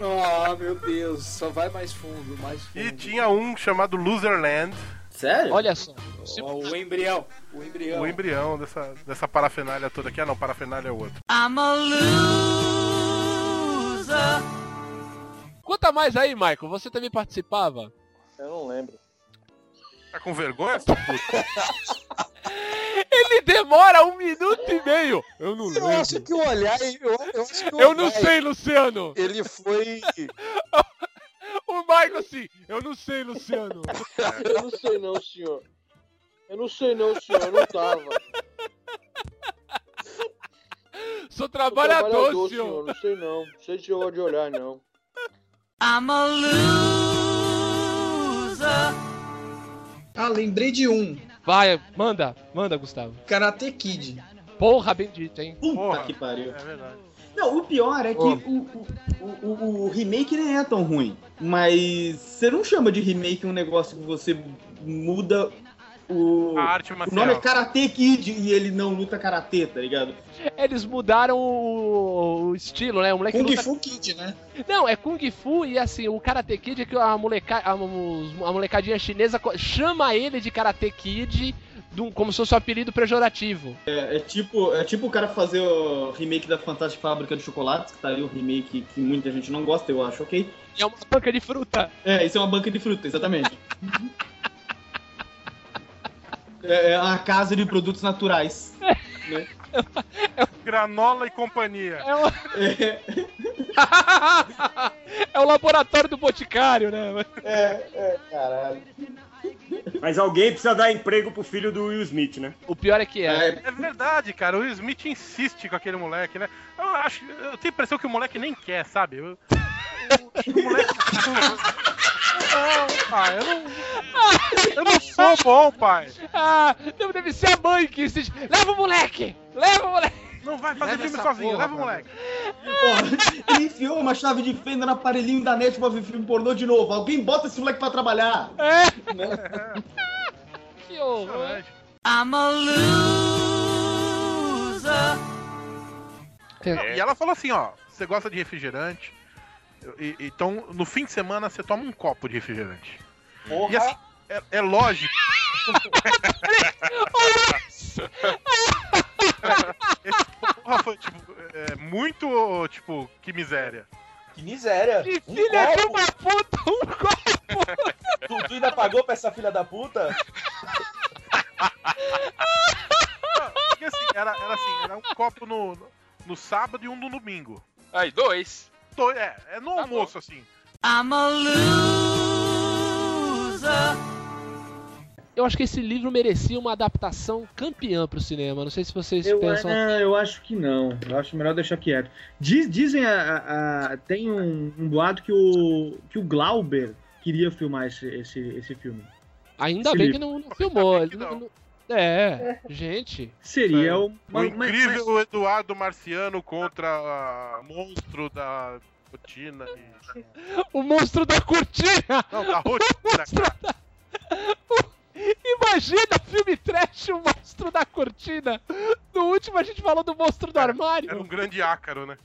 Oh, meu Deus, só vai mais fundo, mais fundo. E tinha um chamado Loserland. Sério? Olha só. O embrião, o embrião. O embrião dessa, dessa parafernália toda aqui. Ah, não, parafernália é o outro. I'm a loser. Conta mais aí, Michael. Você também participava? Eu não lembro. Tá com vergonha? *laughs* Ele demora um minuto e meio. Eu não Eu acho que o olhar. Eu, eu acho que o Eu não olhar, sei, Luciano. Ele foi. *laughs* O Michael assim, eu não sei, Luciano. eu não sei, não, senhor. Eu não sei não, senhor, eu não tava. Sou Sou trabalhador, senhor. Não sei não. Não sei se eu vou de olhar, não. I'm a loser. Ah, lembrei de um. Vai, manda, manda, Gustavo. Karate Kid. Porra, bendito, hein? Puta Porra, que pariu. É verdade. Não, o pior é que o, o, o, o remake nem é tão ruim. Mas você não chama de remake um negócio que você muda o. A arte O nome é Karate Kid e ele não luta karatê, tá ligado? Eles mudaram o, o estilo, né? O moleque Kung luta- Fu Kid, né? Não, é Kung Fu e assim, o Karate Kid é que a, moleca... a, molecadinha chinesa chama ele de Karate Kid como se fosse um apelido pejorativo. É, é tipo, é tipo o cara fazer o remake da Fantástica Fábrica de Chocolates, que tá aí o remake que muita gente não gosta, eu acho, ok? É uma banca de fruta. É, isso é uma banca de fruta, exatamente. *laughs* é, é uma casa de produtos naturais. né? Granola e companhia. É, uma- *laughs* *laughs* é o laboratório do Boticário, né? É, é, caralho. Mas alguém precisa dar emprego pro filho do Will Smith, né? O pior é que é. É verdade, cara. O Will Smith insiste com aquele moleque, né? Eu acho. Eu tenho a impressão que o moleque nem quer, sabe? Eu, o moleque. Não, *laughs* pai, eu não. Eu não sou bom, pai. Ah, deve, deve ser a mãe que insiste. Leva o moleque! Leva o moleque! Não vai fazer filme sozinho, porra, leva o moleque. Porra, ele enfiou uma chave de fenda no aparelhinho da net pra ver filme pornô de novo. Alguém bota esse moleque pra trabalhar. É. Né? Que horror. I'm a loser. E ela falou assim, ó, você gosta de refrigerante? E- então, no fim de semana, você toma um copo de refrigerante. E assim, é, é lógico. *laughs* Esse porra foi, tipo, é, muito, tipo, que miséria. Que miséria. Que Um filha de copo. uma puta, um copo! Tu, tu ainda pagou pra essa filha da puta? Porque assim, era, era assim, era um copo no, no sábado e um no domingo. Aí, dois. Dois, é, é no almoço, assim. I'm a loser. Eu acho que esse livro merecia uma adaptação campeã pro cinema. Não sei se vocês Eu, pensam. não, eu acho que não. Eu acho melhor deixar quieto. Diz- dizem a, a- a- tem um, um boato que o que o Glauber queria filmar esse, esse, esse filme. Ainda Esse bem livro. que não, não filmou. ele não- não- É, gente. Seria o, O mas- mas- incrível Eduardo Marciano contra a monstro da rotina. e- O monstro da cortina! Não, da rotina, cara. Imagina filme trash, o monstro da cortina. No último a gente falou do monstro do armário. Era um grande ácaro, né?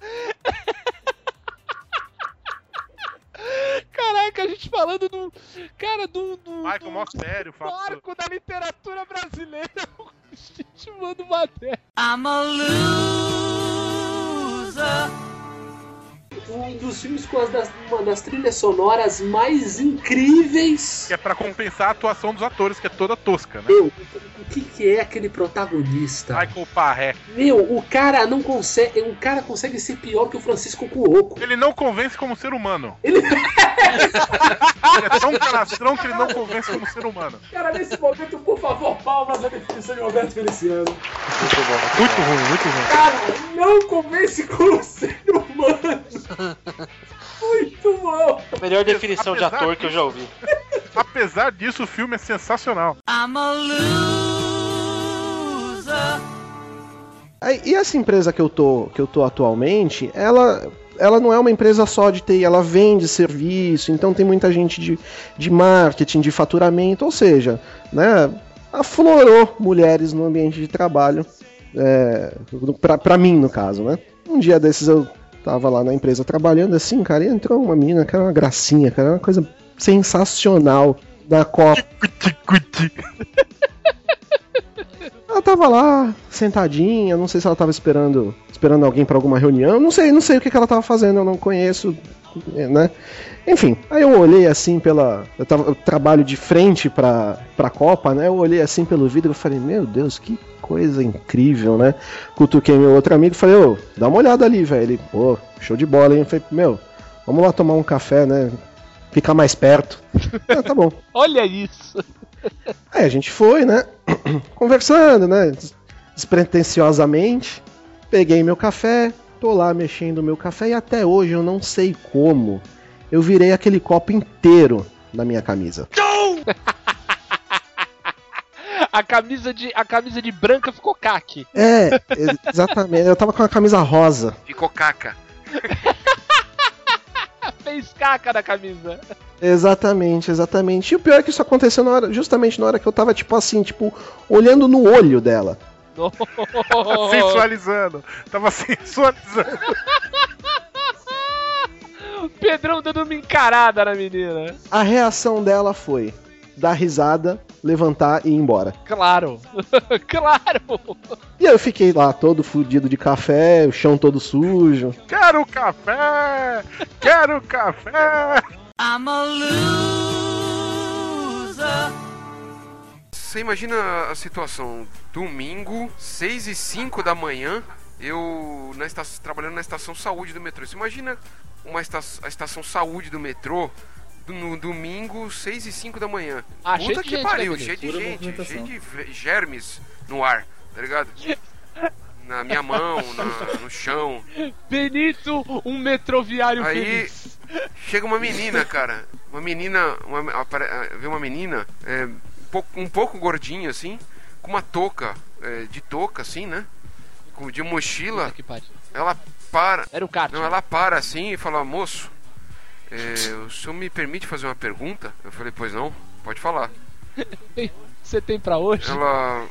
Caraca, a gente falando do. Cara, do. do Michael, mó sério, marco da literatura brasileira. *laughs* A gente manda uma dessa. I'm a loser. Um dos filmes com as das, uma das trilhas sonoras mais incríveis. Que é pra compensar a atuação dos atores, que é toda tosca, né? Meu, o que, que é aquele protagonista? Michael Parré. Meu, o cara não consegue. O cara consegue ser pior que o Francisco Cuoco. Ele não convence como ser humano. Ele, é tão canastrão que ele não convence como ser humano. Cara, nesse momento, por favor, palmas à definição de Roberto Feliciano. Muito bom. Muito ruim, muito ruim. Cara, não convence como ser humano. Muito bom. A melhor definição de Apesar ator que eu já ouvi. Apesar disso, o filme é sensacional. I'm a loser. E essa empresa que eu tô, que eu tô atualmente, ela, ela não é uma empresa só de TI, ela vende serviço, então tem muita gente de, de marketing, de faturamento, ou seja, né, aflorou mulheres no ambiente de trabalho, é, pra, pra mim no caso, né. Um dia desses eu tava lá na empresa trabalhando assim, cara, e entrou uma menina que era uma gracinha, cara, uma coisa sensacional da Copa. *laughs* Ela tava lá, sentadinha, não sei se ela tava esperando esperando alguém pra alguma reunião, não sei, não sei o que, que ela tava fazendo, eu não conheço, né? Enfim, aí eu olhei assim pela. Eu, tava, eu trabalho de frente pra, pra Copa, né? Eu olhei assim pelo vidro e falei, meu Deus, que coisa incrível, né? Cutuquei meu outro amigo e falei, ô, dá uma olhada ali, velho. Ele, pô, show de bola, hein? Eu falei, meu, vamos lá tomar um café, né? Ficar mais perto. *laughs* ah, tá bom. Olha isso. Aí a gente foi, né? *clears throat* Conversando, né? des- Despretensiosamente. Peguei meu café, tô lá mexendo o meu café e até hoje eu não sei como. Eu virei aquele copo inteiro na minha camisa. *laughs* A camisa de, a camisa de branca ficou caque. É, ex- exatamente. Eu tava com a camisa rosa. Ficou caca. *laughs* Fez caca na camisa. Exatamente, exatamente. E o pior é que isso aconteceu na hora, justamente na hora que eu tava, tipo assim, tipo, olhando no olho dela. *laughs* sensualizando. Tava sensualizando. Pedrão dando uma encarada na menina. A reação dela foi dar risada, levantar e ir embora. Claro. *laughs* claro. E aí eu fiquei lá todo fudido de café, o chão todo sujo. Quero café! Quero café! I'm a loser. Você imagina a situação, domingo, 6 e 5 da manhã, eu na esta- trabalhando na estação saúde do metrô. Você imagina uma esta- a estação saúde do metrô no domingo, 6 e 5 da manhã. Ah, Puta cheio de que gente, pariu, né, cheio de Pura gente, cheio de germes no ar, tá ligado? Na minha mão, na- no chão. Benito, um metroviário Aí feliz. chega uma menina, cara. Uma menina. Uma, apare- ah, vê uma menina é, um, pouco, um pouco gordinha, assim, com uma touca, é, de touca, assim, né? De mochila. Ela para. Era o kart. Não, ela para assim e fala, moço, é, o senhor me permite fazer uma pergunta? Eu falei, pois não, pode falar. *laughs* Você tem pra hoje? Ela.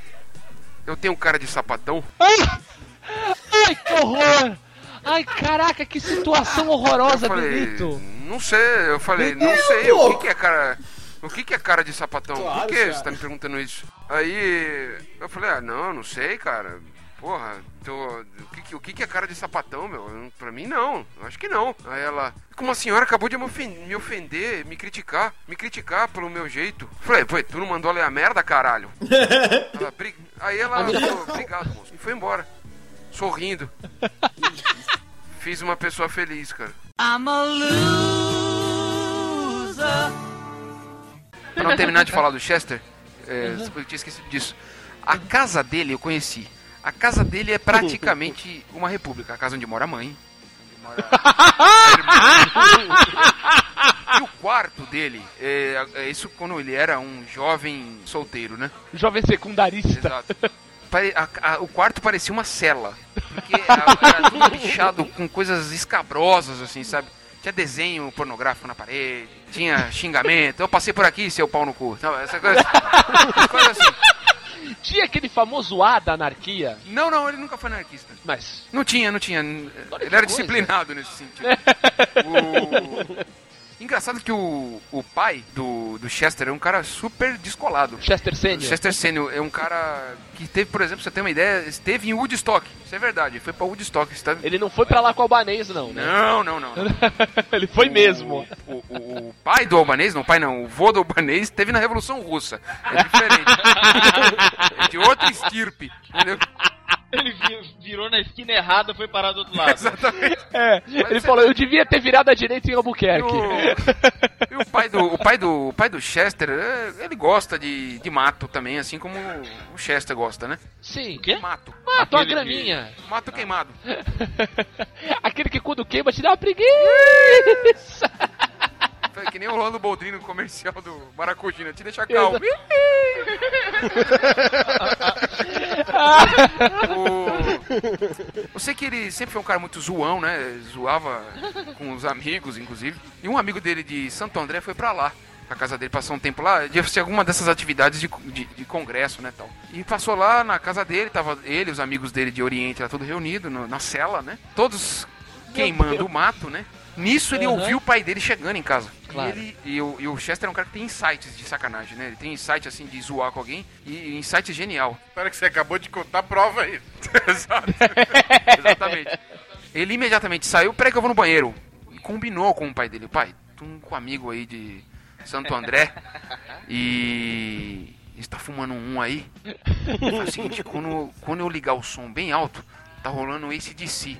Eu tenho cara de sapatão? Ai, que horror! Ai, caraca, que situação horrorosa, Eu falei, Benito. Não sei, eu falei, não sei, o que, que é cara. O que, que é cara de sapatão? Claro, Por que cara. você tá me perguntando isso? Aí eu falei, ah, não, não sei, cara. Porra, tô... o, que, que- o que, é cara de sapatão, meu? Eu- Pra mim, não. Eu acho que não. Aí ela, como a senhora acabou de me ofen- me ofender, me criticar, me criticar pelo meu jeito. Falei, pô, tu não mandou ler a merda, caralho? *laughs* Ela, "Bri-" Aí ela falou, obrigado, moço. E foi embora. Sorrindo. *laughs* Fiz uma pessoa feliz, cara. I'm a loser. Pra não terminar de falar do Chester, é, eu tinha esquecido disso. A casa dele eu conheci. A casa dele é praticamente uma república. A casa onde mora a mãe. Onde mora a *laughs* e o quarto dele, é, é isso quando ele era um jovem solteiro, né? Jovem secundarista. Exato. A- a- o quarto parecia uma cela. Porque *laughs* a- era tudo bichado com coisas escabrosas, assim, sabe? Tinha desenho pornográfico na parede, tinha xingamento. Eu passei por aqui, seu pau no cu. Essa coisa, essa coisa assim. Tinha aquele famoso A da anarquia. Não, não, ele nunca foi anarquista. Mas. Não tinha, não tinha. Ele era coisa. disciplinado nesse sentido. *laughs* O- Engraçado que o, o pai do, do Chester é um cara super descolado. Chester Sênior. Chester Sênior é um cara que teve, por exemplo, você ter uma ideia, esteve em Woodstock. Isso é verdade, foi pra Woodstock. Está... Ele não foi pra lá com o albanês, não, né? Não, não, não. não. *laughs* Ele foi mesmo. O, o- o pai do albanês, não, o pai não, o vô do albanês esteve na Revolução Russa. É diferente. é de outra estirpe. Entendeu? Ele vi- virou na esquina errada foi parar do outro lado. *laughs* Exatamente. É, ele falou, eu devia ter virado à direita em Albuquerque. E o pai do, o pai do, o pai do Chester, é, ele gosta de, de mato também, assim como o Chester gosta, né? Sim. quê? Mato. Mato, a graminha. que- Mato queimado. *laughs* Aquele que quando queima te dá uma preguiça. Que nem o Rolando Boldrini no comercial do Maracujina, te deixa calmo. *laughs* O- Eu sei que ele sempre foi um cara muito zoão, né? Zoava com os amigos, inclusive. E um amigo dele de Santo André foi pra lá. A casa dele passou um tempo lá, de ser alguma dessas atividades de, de, de congresso, né, tal. E passou lá na casa dele, tava ele, os amigos dele de Oriente, lá tudo reunido no- na cela, né? Todos queimando o mato, né? Nisso ele Aham. ouviu o pai dele chegando em casa. Claro. E, ele, e, o, e o Chester é um cara que tem insights de sacanagem, né? Ele tem insight assim de zoar com alguém e insight genial. Espera que você acabou de contar a prova aí. *laughs* Exato. Exatamente. Ele imediatamente saiu, peraí que eu vou no banheiro. E combinou com o pai dele. Pai, tô com um amigo aí de Santo André e está fumando um aí. Faz o seguinte, quando, quando eu ligar o som bem alto, tá rolando esse DC.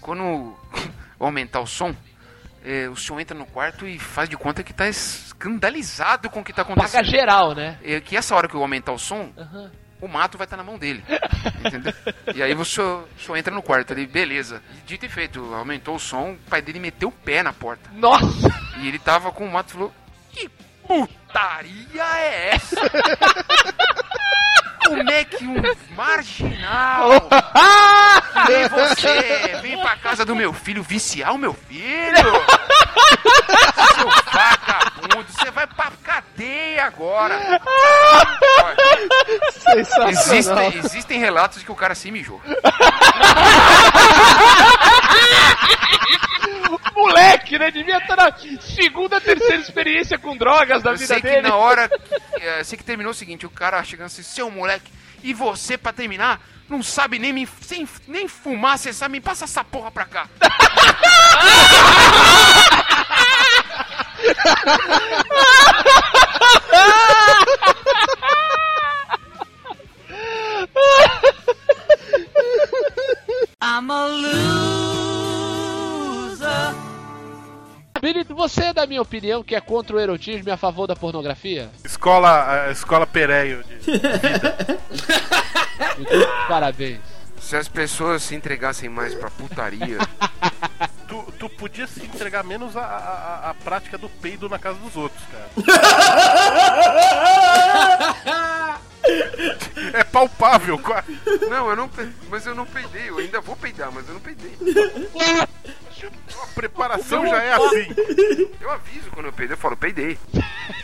Quando eu *laughs* aumentar o som, é, o senhor entra no quarto e faz de conta que tá es- escandalizado com o que tá acontecendo. Paga geral, né? É que essa hora que eu aumentar o som, o mato vai estar na mão dele. *laughs* Entendeu? E aí você só entra no quarto ali, beleza. Dito e feito, aumentou o som, o pai dele meteu o pé na porta. Nossa! E ele tava com o mato e falou: Que putaria é essa? *laughs* Como é que um marginal *laughs* nem você vem pra casa do meu filho viciar o meu filho? Seu vagabundo, você vai pra cadeia agora. Existem, existem relatos de que o cara se mijou. *laughs* *laughs* Moleque, né? Devia estar na segunda, terceira experiência com drogas da Eu vida sei que dele. na hora. *laughs* é, sei que terminou o seguinte: o cara chegando assim, seu moleque, e você pra terminar, não sabe nem, me, sem, nem fumar, você sabe, me passa essa porra pra cá. *laughs* I'm a loser. Benito, você é da minha opinião que é contra o erotismo e a favor da pornografia? Escola, escola Pereio. De... *laughs* Parabéns. Se as pessoas se entregassem mais pra putaria. *laughs* Tu, tu podia se entregar menos a, a, a prática do peido na casa dos outros, cara. *laughs* É palpável, Não, eu não. Mas eu não peidei, eu ainda vou peidar, mas eu não peidei. A preparação já é assim. Eu aviso quando eu peidei, eu falo, peidei.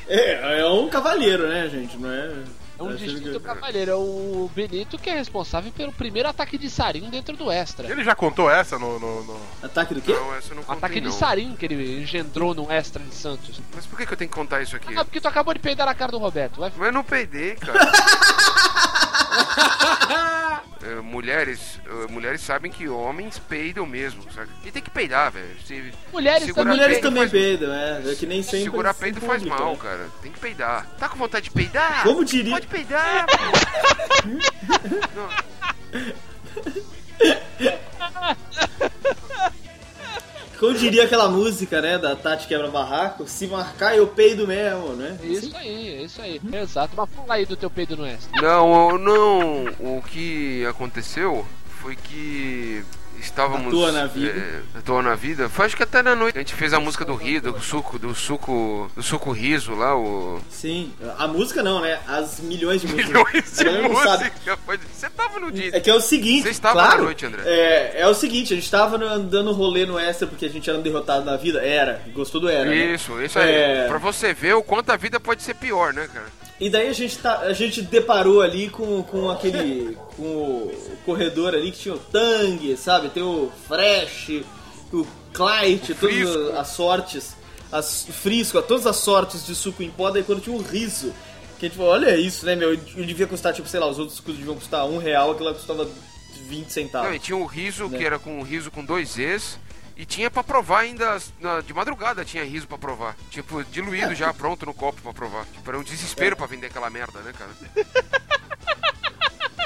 É, é um cavalheiro, né, gente? Não é. É um é distinto cavaleiro, é o Benito que é responsável pelo primeiro ataque de sarin dentro do Extra. Ele já contou essa no. no, no- Ataque do quê? Não, essa eu não contei, Ataque de não. sarin que ele engendrou no Extra de Santos. Mas por que, que eu tenho que contar isso aqui? Ah, porque tu acabou de peidar na cara do Roberto. Vai... Mas eu não peidei, cara. *laughs* É, *laughs* mulheres, é, mulheres sabem que homens peidam mesmo, sabe? E tem que peidar, velho. Se Mulheres segurar Mulheres peido também faz- peidam, é. É que nem sempre. Segurar peido faz público, mal, né? cara. Tem que peidar. Tá com vontade de peidar? Como diria- Pode peidar, pô. *laughs* *laughs* Como diria aquela música, né, da Tati Quebra Barraco, se marcar eu peido mesmo, né? É isso aí, é isso aí. Exato, mas fala aí do teu peido no Extra. Não, não. O que aconteceu foi que estávamos. À toa na vida. É, à toa na vida. Foi acho que até na noite. A gente fez a música do Rio, do suco, do suco. Do suco riso lá, o. Sim, a música não, né? As milhões de músicas. Milhões de galera não sabe. música. Pode- Você tava no dia. É que é o seguinte, Você estava claro, na noite, André. É, é o seguinte, a gente tava no- dando rolê no extra porque a gente era um derrotado na vida. Era, gostou do era. né? Isso, isso aí. É, Pra você ver o quanto a vida pode ser pior, né, cara? E daí a gente, tá, a gente deparou ali com, com aquele. com o corredor ali que tinha o Tang, sabe? Tem o Fresh, o Clyde, todas as sortes. As, o Frisco, todas as sortes de suco em pó, daí quando tinha o riso. Que a gente falou, olha isso, né, meu? Eu devia custar, tipo, sei lá, os outros sucos deviam custar um real, aquilo lá custava 20 centavos. Não, e tinha o riso, Né? que era com riso com dois Z's. E tinha pra provar ainda, na- de madrugada tinha riso pra provar. Tipo, diluído já, pronto no copo pra provar. Tipo, era um desespero pra vender aquela merda, né, cara? *laughs*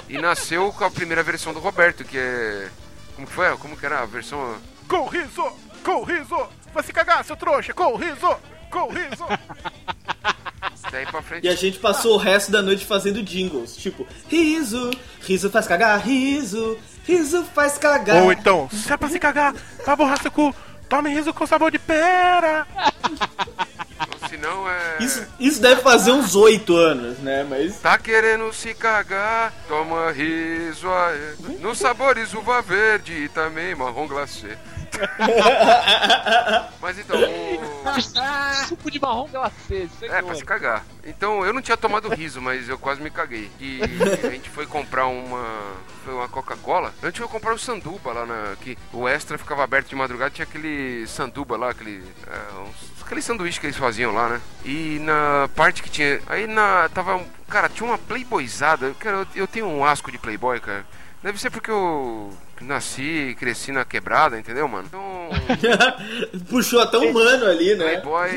E nasceu com a primeira versão do Roberto, que é... Como que foi? Como que era a versão... Com riso! Com riso! Vai se cagar, seu trouxa! Com riso! Com riso! *laughs* Daí pra frente... E a gente passou o resto da noite fazendo jingles, tipo, riso, riso faz cagar, riso, riso faz cagar. Ou então, se é pra se cagar, vai borrar seu cu, tome riso com sabor de pera! Ou senão é... Isso, isso deve fazer uns oito anos, né? Mas. Tá querendo se cagar, toma riso aí. No sabores uva verde e também marrom glacê. *laughs* Mas então, o... Suco de marrom glacê, É, pra se cagar. Então, eu não tinha tomado riso, mas eu quase me caguei. E a gente foi comprar uma... Foi uma Coca-Cola. A gente foi comprar o sanduba lá na... Que o Extra ficava aberto de madrugada, tinha aquele sanduba lá, aquele... é, uns- aquele sanduíche que eles faziam lá, né? E na parte que tinha... Aí na... Tava... Cara, tinha uma playboyzada. Cara, eu, eu tenho um asco de playboy, cara. Deve ser porque eu nasci e cresci na quebrada, entendeu, mano? Então... *laughs* Puxou até um mano ali, né? Playboy...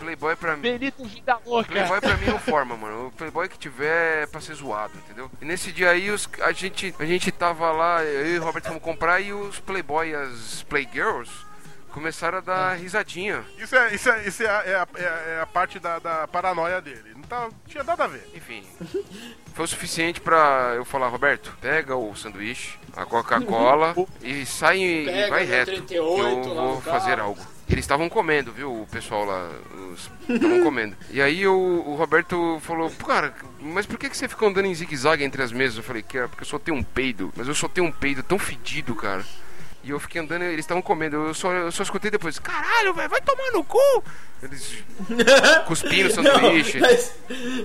Playboy pra mim... Benito Vida Louca. Playboy pra mim não forma, mano. O Playboy que tiver é pra ser zoado, entendeu? E nesse dia aí os, a, gente, a gente tava lá, eu e o Robert fomos comprar e os Playboy, as Playgirls, começaram a dar risadinha. Isso é, isso é, isso é, a, é a- é a- é a parte da, da paranoia dele. Não tá, tinha nada a ver. Enfim, foi o suficiente pra eu falar, Roberto, pega o sanduíche, a Coca-Cola *laughs* e sai e Pega vai o reto. 38 que eu vou fazer carro. algo. Eles estavam comendo, viu, o pessoal lá, estavam *laughs* comendo. E aí o, o Roberto falou, "Pô, cara, mas por que, que você fica andando em zigue-zague entre as mesas? Eu falei, que é porque eu só tenho um peido, mas eu só tenho um peido tão fedido, cara. E eu fiquei andando, eles estavam comendo, eu só, eu só escutei depois, caralho, velho, vai tomar no cu! Eles *laughs* cuspindo o sanduíche. Não, mas,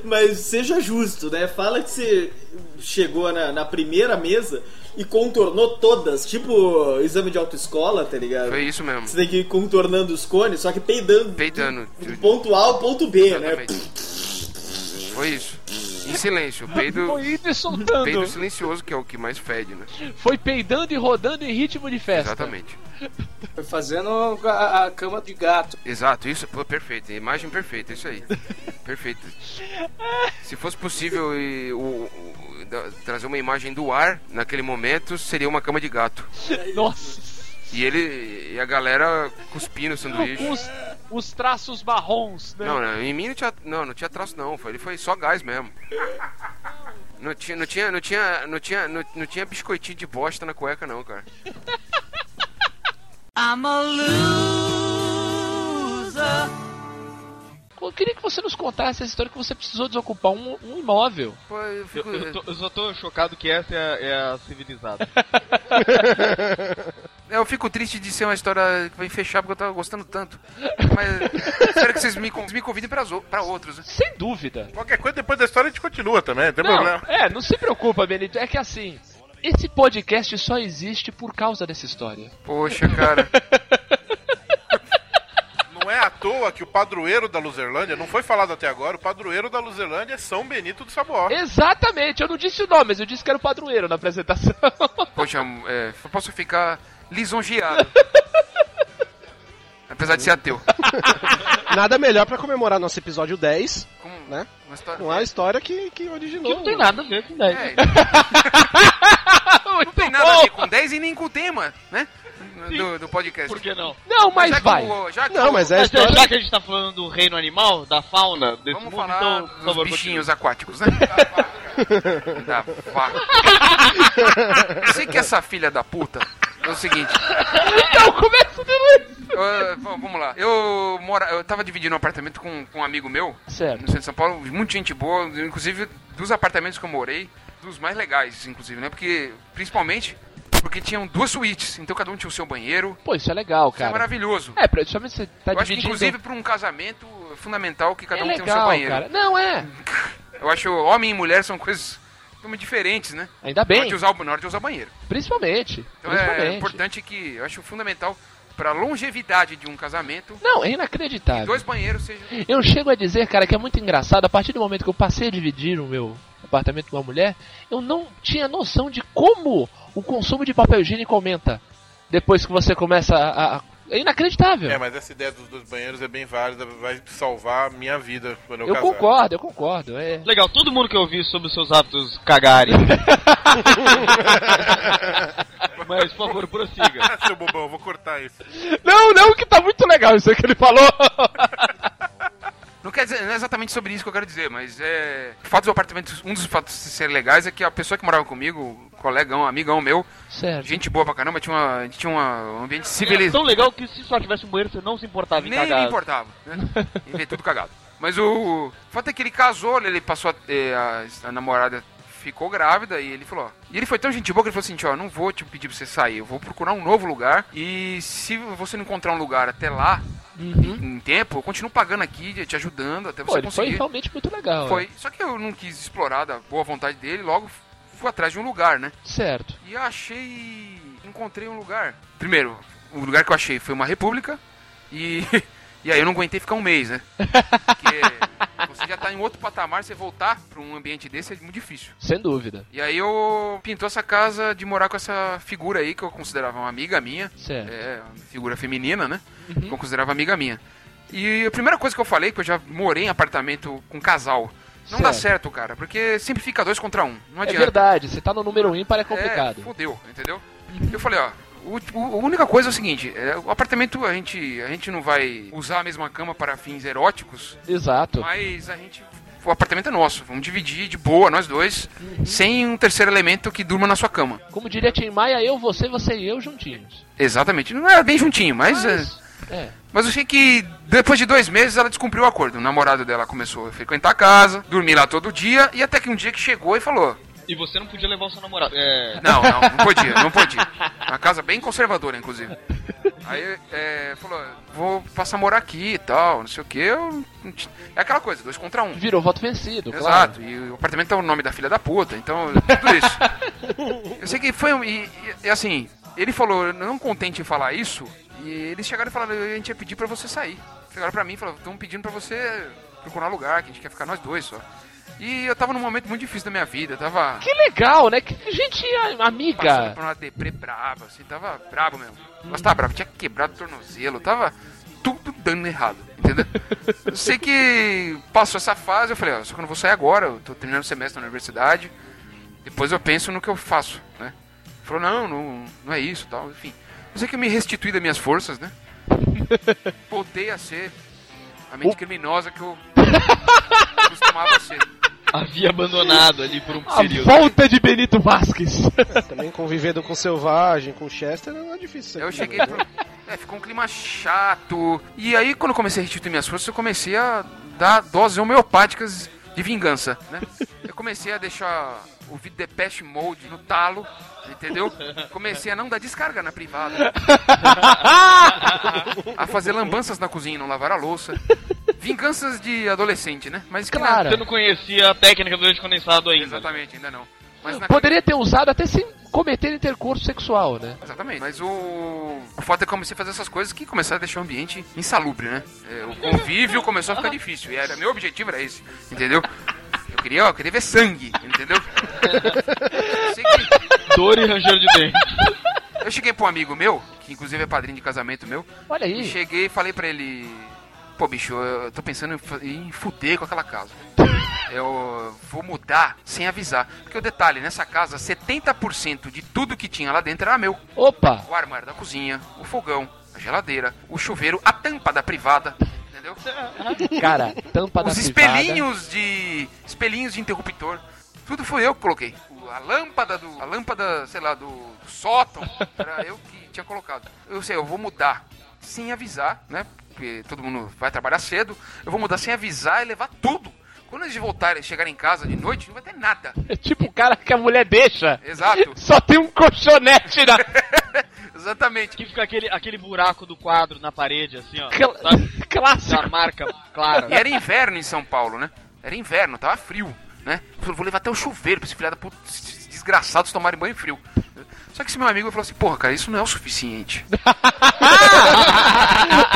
mas seja justo, né? Fala que você chegou na, na primeira mesa e contornou todas, tipo exame de autoescola, tá ligado? Foi isso mesmo. Você tem que ir contornando os cones, só que peidando Peidando. do ponto A ao ponto B, né? Foi isso. Em silêncio. Peido, Foi indo e soltando. peido silencioso, que é o que mais fede, né? Foi peidando e rodando em ritmo de festa. Exatamente. Foi fazendo a, a cama de gato. Exato, isso, pô, perfeito. Imagem perfeita, isso aí. Perfeito. Se fosse possível e, o- o- da- trazer uma imagem do ar naquele momento, seria uma cama de gato. Nossa. E ele e a galera cuspindo o sanduíche. Com os, os traços marrons, né? Não, não, em mim não tinha, não, não tinha traço não, foi, ele foi só gás mesmo. Não tinha, não tinha, não tinha, não tinha, não, não tinha biscoitinho de bosta na cueca não, cara. *laughs* I'm a loser. Eu queria que você nos contasse essa história que você precisou desocupar um, um imóvel. eu, Eu, eu tô- eu só tô chocado que essa é a, é a civilizada. *laughs* Eu fico triste de ser uma história que vai fechar porque eu tava gostando tanto. Mas *laughs* espero que vocês me, me convidem pras o- pra outros. Né? Sem dúvida. Qualquer coisa depois da história a gente continua também, não tem Não, problema. é, não se preocupa, Benito. É que assim, esse podcast só existe por causa dessa história. Poxa, cara. *laughs* Não é à toa que o padroeiro da Luzerlândia, não foi falado até agora, o padroeiro da Luzerlândia é São Benito do Saboó. Exatamente, eu não disse o nome, mas eu disse que era o padroeiro na apresentação. Poxa, é, eu posso ficar lisonjeado. *laughs* Apesar de ser ateu. *laughs* Nada melhor pra comemorar nosso episódio 10, né? Uma história Com a história que, que originou. Que não tem nada a ver com 10. É. *laughs* não tem nada a ver com 10 e nem com o tema, né? Do, do podcast. Por que não? Não, mas já que vai. o- já que Não, o- mas é a Mas história. já que a gente tá falando do reino animal, da fauna desse Vamos mundo, falar então, dos favor, bichinhos aquáticos, né? da vaca. Eu sei que essa filha da puta é o seguinte. Então, começa de novo. V- vamos lá. Eu mora, eu tava dividindo um apartamento com, com um amigo meu Certo. no centro de São Paulo, muita gente boa, inclusive dos apartamentos que eu morei, dos mais legais, inclusive, né? Porque principalmente porque tinham duas suítes, então cada um tinha o seu banheiro. Pô, isso é legal, Isso é cara. maravilhoso. É, principalmente você tá eu acho que dividindo... inclusive para um casamento é fundamental que cada é um tenha o seu legal, banheiro. cara. Não, é. *laughs* Eu acho homem e mulher são coisas totalmente diferentes, né? Ainda Na bem. hora de usar, o- na hora de usar o banheiro. Principalmente. Então é principalmente. importante que eu acho fundamental para longevidade de um casamento. Não, é inacreditável. Dois banheiros sejam Eu chego a dizer, cara, que é muito engraçado. A partir do momento que eu passei a dividir o meu apartamento com uma mulher, eu não tinha noção de como o consumo de papel higiênico aumenta. Depois que você começa a. a- É inacreditável. É, mas essa ideia dos dois banheiros é bem válida, vai salvar a minha vida quando eu, eu casar. concordo, eu concordo. É. Legal, todo mundo que eu vi sobre os seus hábitos cagarem. *laughs* Mas, por favor, prossiga. *laughs* Seu bobão, eu vou cortar isso. Não, não, que tá muito legal isso aí que ele falou. *laughs* Não quer dizer, não é exatamente sobre isso que eu quero dizer, mas é. O fato do apartamento, um dos fatos de ser legais é que a pessoa que morava comigo, colegão, amigão meu, Certo. gente boa pra caramba, tinha, uma, a gente tinha uma- um ambiente É civilizado. tão legal que se só tivesse um banheiro, você não se importava em Nem cagar. me importava, né? *laughs* Ver tudo cagado. Mas o, o fato é que ele casou, ele passou a, eh, a, a namorada ficou grávida e ele falou, ó. E ele foi tão gente boa que ele falou assim, ó, não vou te pedir pra você sair, eu vou procurar um novo lugar e se você não encontrar um lugar até lá, em, em tempo, eu continuo pagando aqui, te ajudando até Pô, você ele foi conseguir. realmente muito legal. Foi. né? Só que eu não quis explorar da boa vontade dele, logo fui atrás de um lugar, né? Certo. E achei. Encontrei um lugar. Primeiro, o lugar que eu achei foi uma república. E. *laughs* E aí eu não aguentei ficar um mês, né? Porque você já tá em outro patamar, você voltar pra um ambiente desse é muito difícil. Sem dúvida. E aí eu pintou essa casa de morar com essa figura aí que eu considerava uma amiga minha. Certo. É, figura feminina, né? Que eu considerava amiga minha. E a primeira coisa que eu falei, que eu já morei em apartamento com casal. Não dá Certo. certo, cara, porque sempre fica dois contra um. Não É adianta. verdade, você tá no número ímpar é complicado. É, fodeu, entendeu? Eu falei, ó, O, o- a única coisa é o seguinte, é, o apartamento a gente, a gente não vai usar a mesma cama para fins eróticos, Exato. mas a gente. O apartamento é nosso, vamos dividir de boa, nós dois, sem um terceiro elemento que durma na sua cama. Como diria Tim Maia, eu, você, você e eu juntinhos. Exatamente, não é bem juntinho, mas. Mas, é, é. Mas eu sei que depois de dois meses ela descumpriu o acordo. O namorado dela começou a frequentar a casa, dormir lá todo dia, e até que um dia que chegou e falou: E você não podia levar o seu namorado. É... Não, não, não podia, não podia. Uma casa bem conservadora, inclusive. Aí é, falou: vou passar a morar aqui e tal, não sei o que. Eu... É aquela coisa, dois contra um. Virou voto vencido, Exato, e o apartamento tá o nome da filha da puta, então tudo isso. Eu sei que foi. um- E, e- e, assim, ele falou, não contente em falar isso, e eles chegaram e falaram: a gente ia pedir pra você sair. Chegaram pra mim e falaram: estão pedindo pra você procurar lugar, que a gente quer ficar nós dois só. E eu tava num momento muito difícil da minha vida, tava. Que legal, né? Que gente amiga. Passando por uma deprê brava, assim, tava brabo mesmo. Mas tava bravo, tinha quebrado o tornozelo, tava tudo dando errado, entendeu? *laughs* eu sei que passou essa fase, eu falei, ó, só que eu não vou sair agora, eu tô terminando o semestre na universidade, depois eu penso no que eu faço, né? Ele Falou, não, não, não é isso tal, enfim. Eu sei que eu me restituí das minhas forças, né? *laughs* Voltei a ser a mente criminosa que eu *laughs* costumava ser. Havia abandonado ali por um A período. volta de Benito Vasquez. *laughs* Também convivendo com Selvagem, com Chester, não é difícil. Eu cheguei pro... É, ficou um clima chato. E aí, quando eu comecei a restituir minhas forças, eu comecei a dar doses homeopáticas de vingança, né? Eu comecei a deixar o vídeo Depeche Mode no talo, entendeu? Comecei a não dar descarga na privada. *laughs* a fazer lambanças na cozinha e não lavar a louça. Vinganças de adolescente, né? Mas que Claro. Você não conhecia a técnica do leite condensado ainda. Exatamente, ainda não. Mas na... Poderia ter usado até sem cometer intercurso sexual, né? Exatamente. Mas o, o fato é que eu comecei a fazer essas coisas que começaram a deixar o ambiente insalubre, né? É, o convívio começou a ficar difícil. E era, meu objetivo era esse, entendeu? Eu queria, ó, eu queria ver sangue, entendeu? *laughs* Que- Dor e ranger de dente. Eu cheguei pra um amigo meu, que inclusive é padrinho de casamento meu. Olha aí. E cheguei e falei pra ele: Pô, bicho, eu tô pensando em fuder com aquela casa. Eu vou mudar sem avisar. Porque o detalhe, nessa casa, 70% de tudo que tinha lá dentro era meu. Opa! O armário da cozinha, o fogão, a geladeira, o chuveiro, a tampa da privada. Entendeu? *laughs* Cara, tampa da Os privada. espelhinhos de. espelhinhos de interruptor. Tudo foi eu que coloquei. A lâmpada do. A lâmpada, sei lá, do, do sótão. Era eu que tinha colocado. Eu sei, eu vou mudar sem avisar, né? Porque todo mundo vai trabalhar cedo. Eu vou mudar sem avisar e levar tudo. Quando eles voltarem, chegarem em casa de noite, não vai ter nada. É tipo o cara que a mulher deixa. Exato. Só tem um colchonete na. *laughs* Exatamente. Que fica aquele, aquele buraco do quadro na parede, assim, ó. Cl- sabe? *laughs* Clássico. Da marca clara. E era inverno em São Paulo, né? Era inverno, tava frio, né? Eu falei, vou levar até o chuveiro pra esse esses desgraçados tomarem banho frio. Só que esse meu amigo falou assim, porra, cara, isso não é o suficiente. *laughs*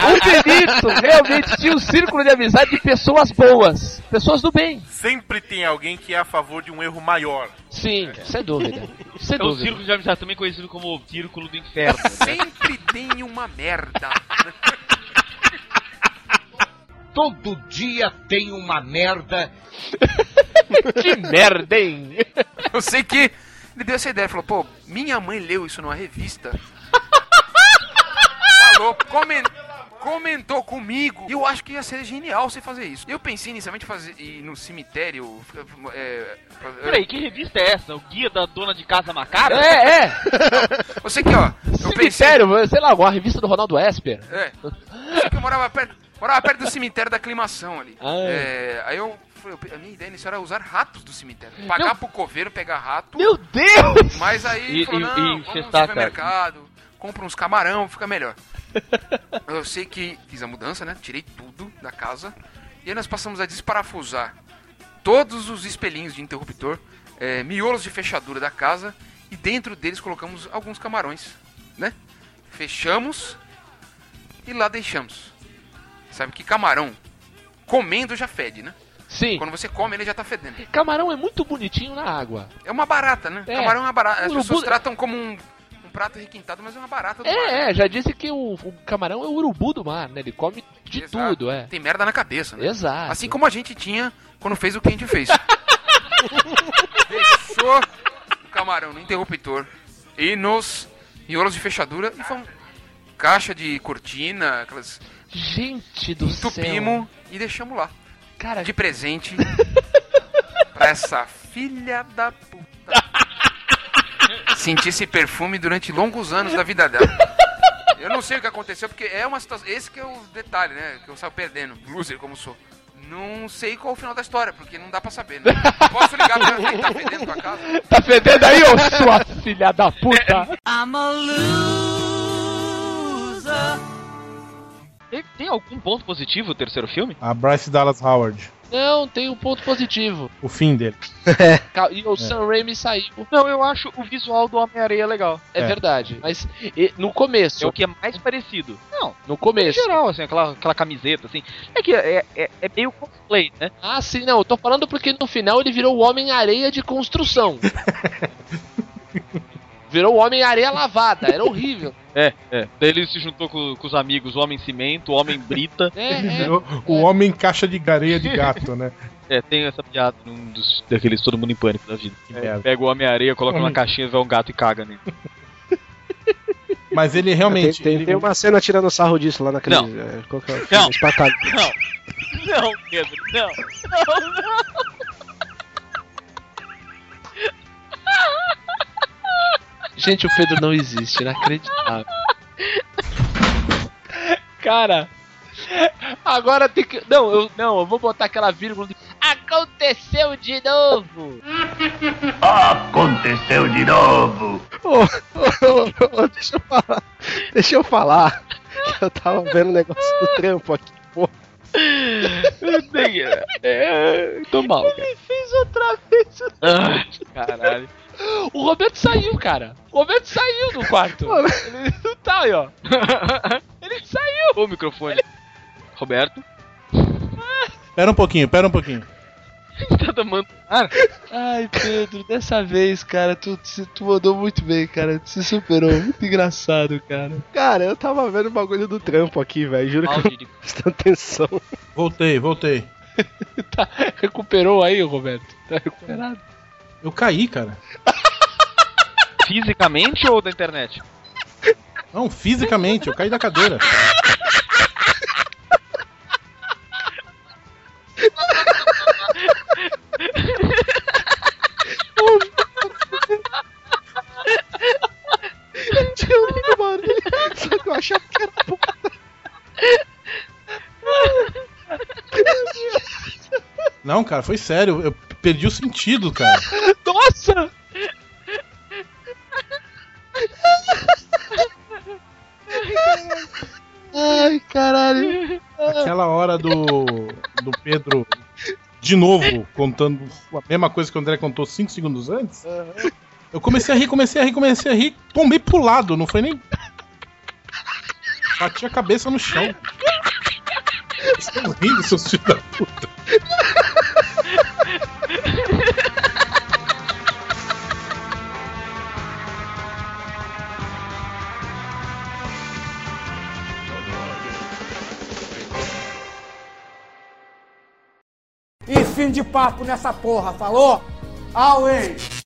o Benito realmente tinha um círculo de amizade de pessoas boas. Pessoas do bem. Sempre tem alguém que é a favor de um erro maior. Sim, sem dúvida. Sem É o dúvida. círculo de amizade também conhecido como o círculo do inferno. né? Sempre tem uma merda. *laughs* Todo dia tem uma merda. *laughs* que merda, hein? Eu sei que ele deu essa ideia, falou, pô, minha mãe leu isso numa revista. *laughs* Falou, comen- comentou comigo. E eu acho que ia ser genial você fazer isso. Eu pensei inicialmente em fazer ir no cemitério. É, Peraí, que revista é essa? O Guia da Dona de Casa Macabra? É, é. Você que, ó. Eu pensei. Cemitério, sei lá, alguma revista do Ronaldo Esper. É. Que eu morava perto, morava perto do cemitério da aclimação ali. Ah, é. É, aí eu. Falei, A minha ideia inicial era usar ratos do cemitério. Pagar Meu- pro coveiro pegar rato. Meu Deus! Mas aí E- falou, e- não, e vamos no supermercado, compra uns camarão, fica melhor. *laughs* eu sei que fiz a mudança, né? Tirei tudo da casa. E aí nós passamos a desparafusar todos os espelhinhos de interruptor, é, miolos de fechadura da casa. E dentro deles colocamos alguns camarões, né? Fechamos e lá deixamos. Sabe que camarão, comendo já fede, né? Sim. Quando você come, ele já tá fedendo. Camarão é muito bonitinho na água. É uma barata, né? É. Camarão é uma barata. As pessoas tratam como um, um prato requintado, mas é uma barata do mar. É, é, já disse que o, o camarão é o urubu do mar, né? Ele come de Exato. tudo, é. Tem merda na cabeça, né? Exato. Assim como a gente tinha quando fez o que a gente fez. *laughs* Deixou o camarão no interruptor e nos miolos de fechadura e fomos caixa de cortina, aquelas Gente do entupimos e deixamos lá. Cara, de presente *laughs* pra essa filha da puta. Senti esse perfume durante longos anos da vida dela. Eu não sei o que aconteceu, porque é uma situação. Esse que é o detalhe, né? Que eu saio perdendo, loser como sou. Não sei qual é o final da história, porque não dá pra saber, né? Posso ligar pra ela tá fedendo tua casa? Tá fedendo aí, ô sua filha da puta? I'm a loser. Tem, tem algum ponto positivo o terceiro filme? A Bryce Dallas Howard. Não, tem um ponto positivo. O fim dele. *laughs* Ca- E o Sam Raimi saiu. Não, eu acho o visual do Homem-Areia legal. É, É. verdade. Mas e, no começo. É o que é mais parecido. Não, No começo. em geral, assim, aquela, aquela camiseta, assim. É que é, é, é meio cosplay, né? Ah, sim, não. Eu tô falando porque no final ele virou o Homem-Areia de construção. *laughs* virou o Homem-Areia lavada. Era horrível. *laughs* É, é. Daí ele se juntou com, com os amigos, o Homem Cimento, o Homem Brita. É, é. Virou *laughs* o homem caixa de gareia de gato, né? *laughs* É, tem essa piada num dos daqueles Todo Mundo em Pânico da vida. Que É, merda. pega o Homem-Areia, coloca numa Homem- caixinha, vê um gato e caga nele. Mas ele realmente. Tem, tem, ele- tem uma cena tirando sarro disso lá naquele. Não. É, qual que é o Não. Não, não, Pedro, não. Não, não. Gente, o Pedro não existe. Inacreditável. Cara. Agora tem que. Não, eu, não, eu vou botar aquela vírgula. de- Aconteceu de novo! Aconteceu de novo. Ô, ô, ô, deixa eu falar. Deixa eu falar. Eu tava vendo o negócio do trampo aqui, pô. É, tô mal, cara. Ele fez outra vez. Ai, caralho. O Roberto saiu, cara. O Roberto saiu do quarto. Ele não tá aí, ó. *laughs* Ele saiu. O microfone. Roberto, Pera um pouquinho, pera um pouquinho. tá tomando ar? *laughs* Ai, Pedro, dessa vez, cara, tu, tu, mandou muito bem, cara. Tu se superou. Muito engraçado, cara. Cara, eu tava vendo o bagulho do trampo aqui, velho. Juro que eu prestando atenção. Voltei, voltei. *laughs* Tá, recuperou aí, Roberto? Tá recuperado? Eu caí, cara. *laughs* Fisicamente ou da internet? Não, fisicamente, eu caí da cadeira. Tinha um barulho, só que eu achava que era puta. Não, cara, foi sério. Eu perdi o sentido, cara. *laughs* Nossa! Ai, caralho. Aquela hora do, do Pedro, de novo, contando a mesma coisa que o André contou 5 segundos antes. Eu comecei a rir, comecei a rir, comecei a rir, tombei pro lado, não foi nem. Bati a cabeça no chão. Estão rindo, seus filhos da puta. E fim de papo nessa porra, falou? Always!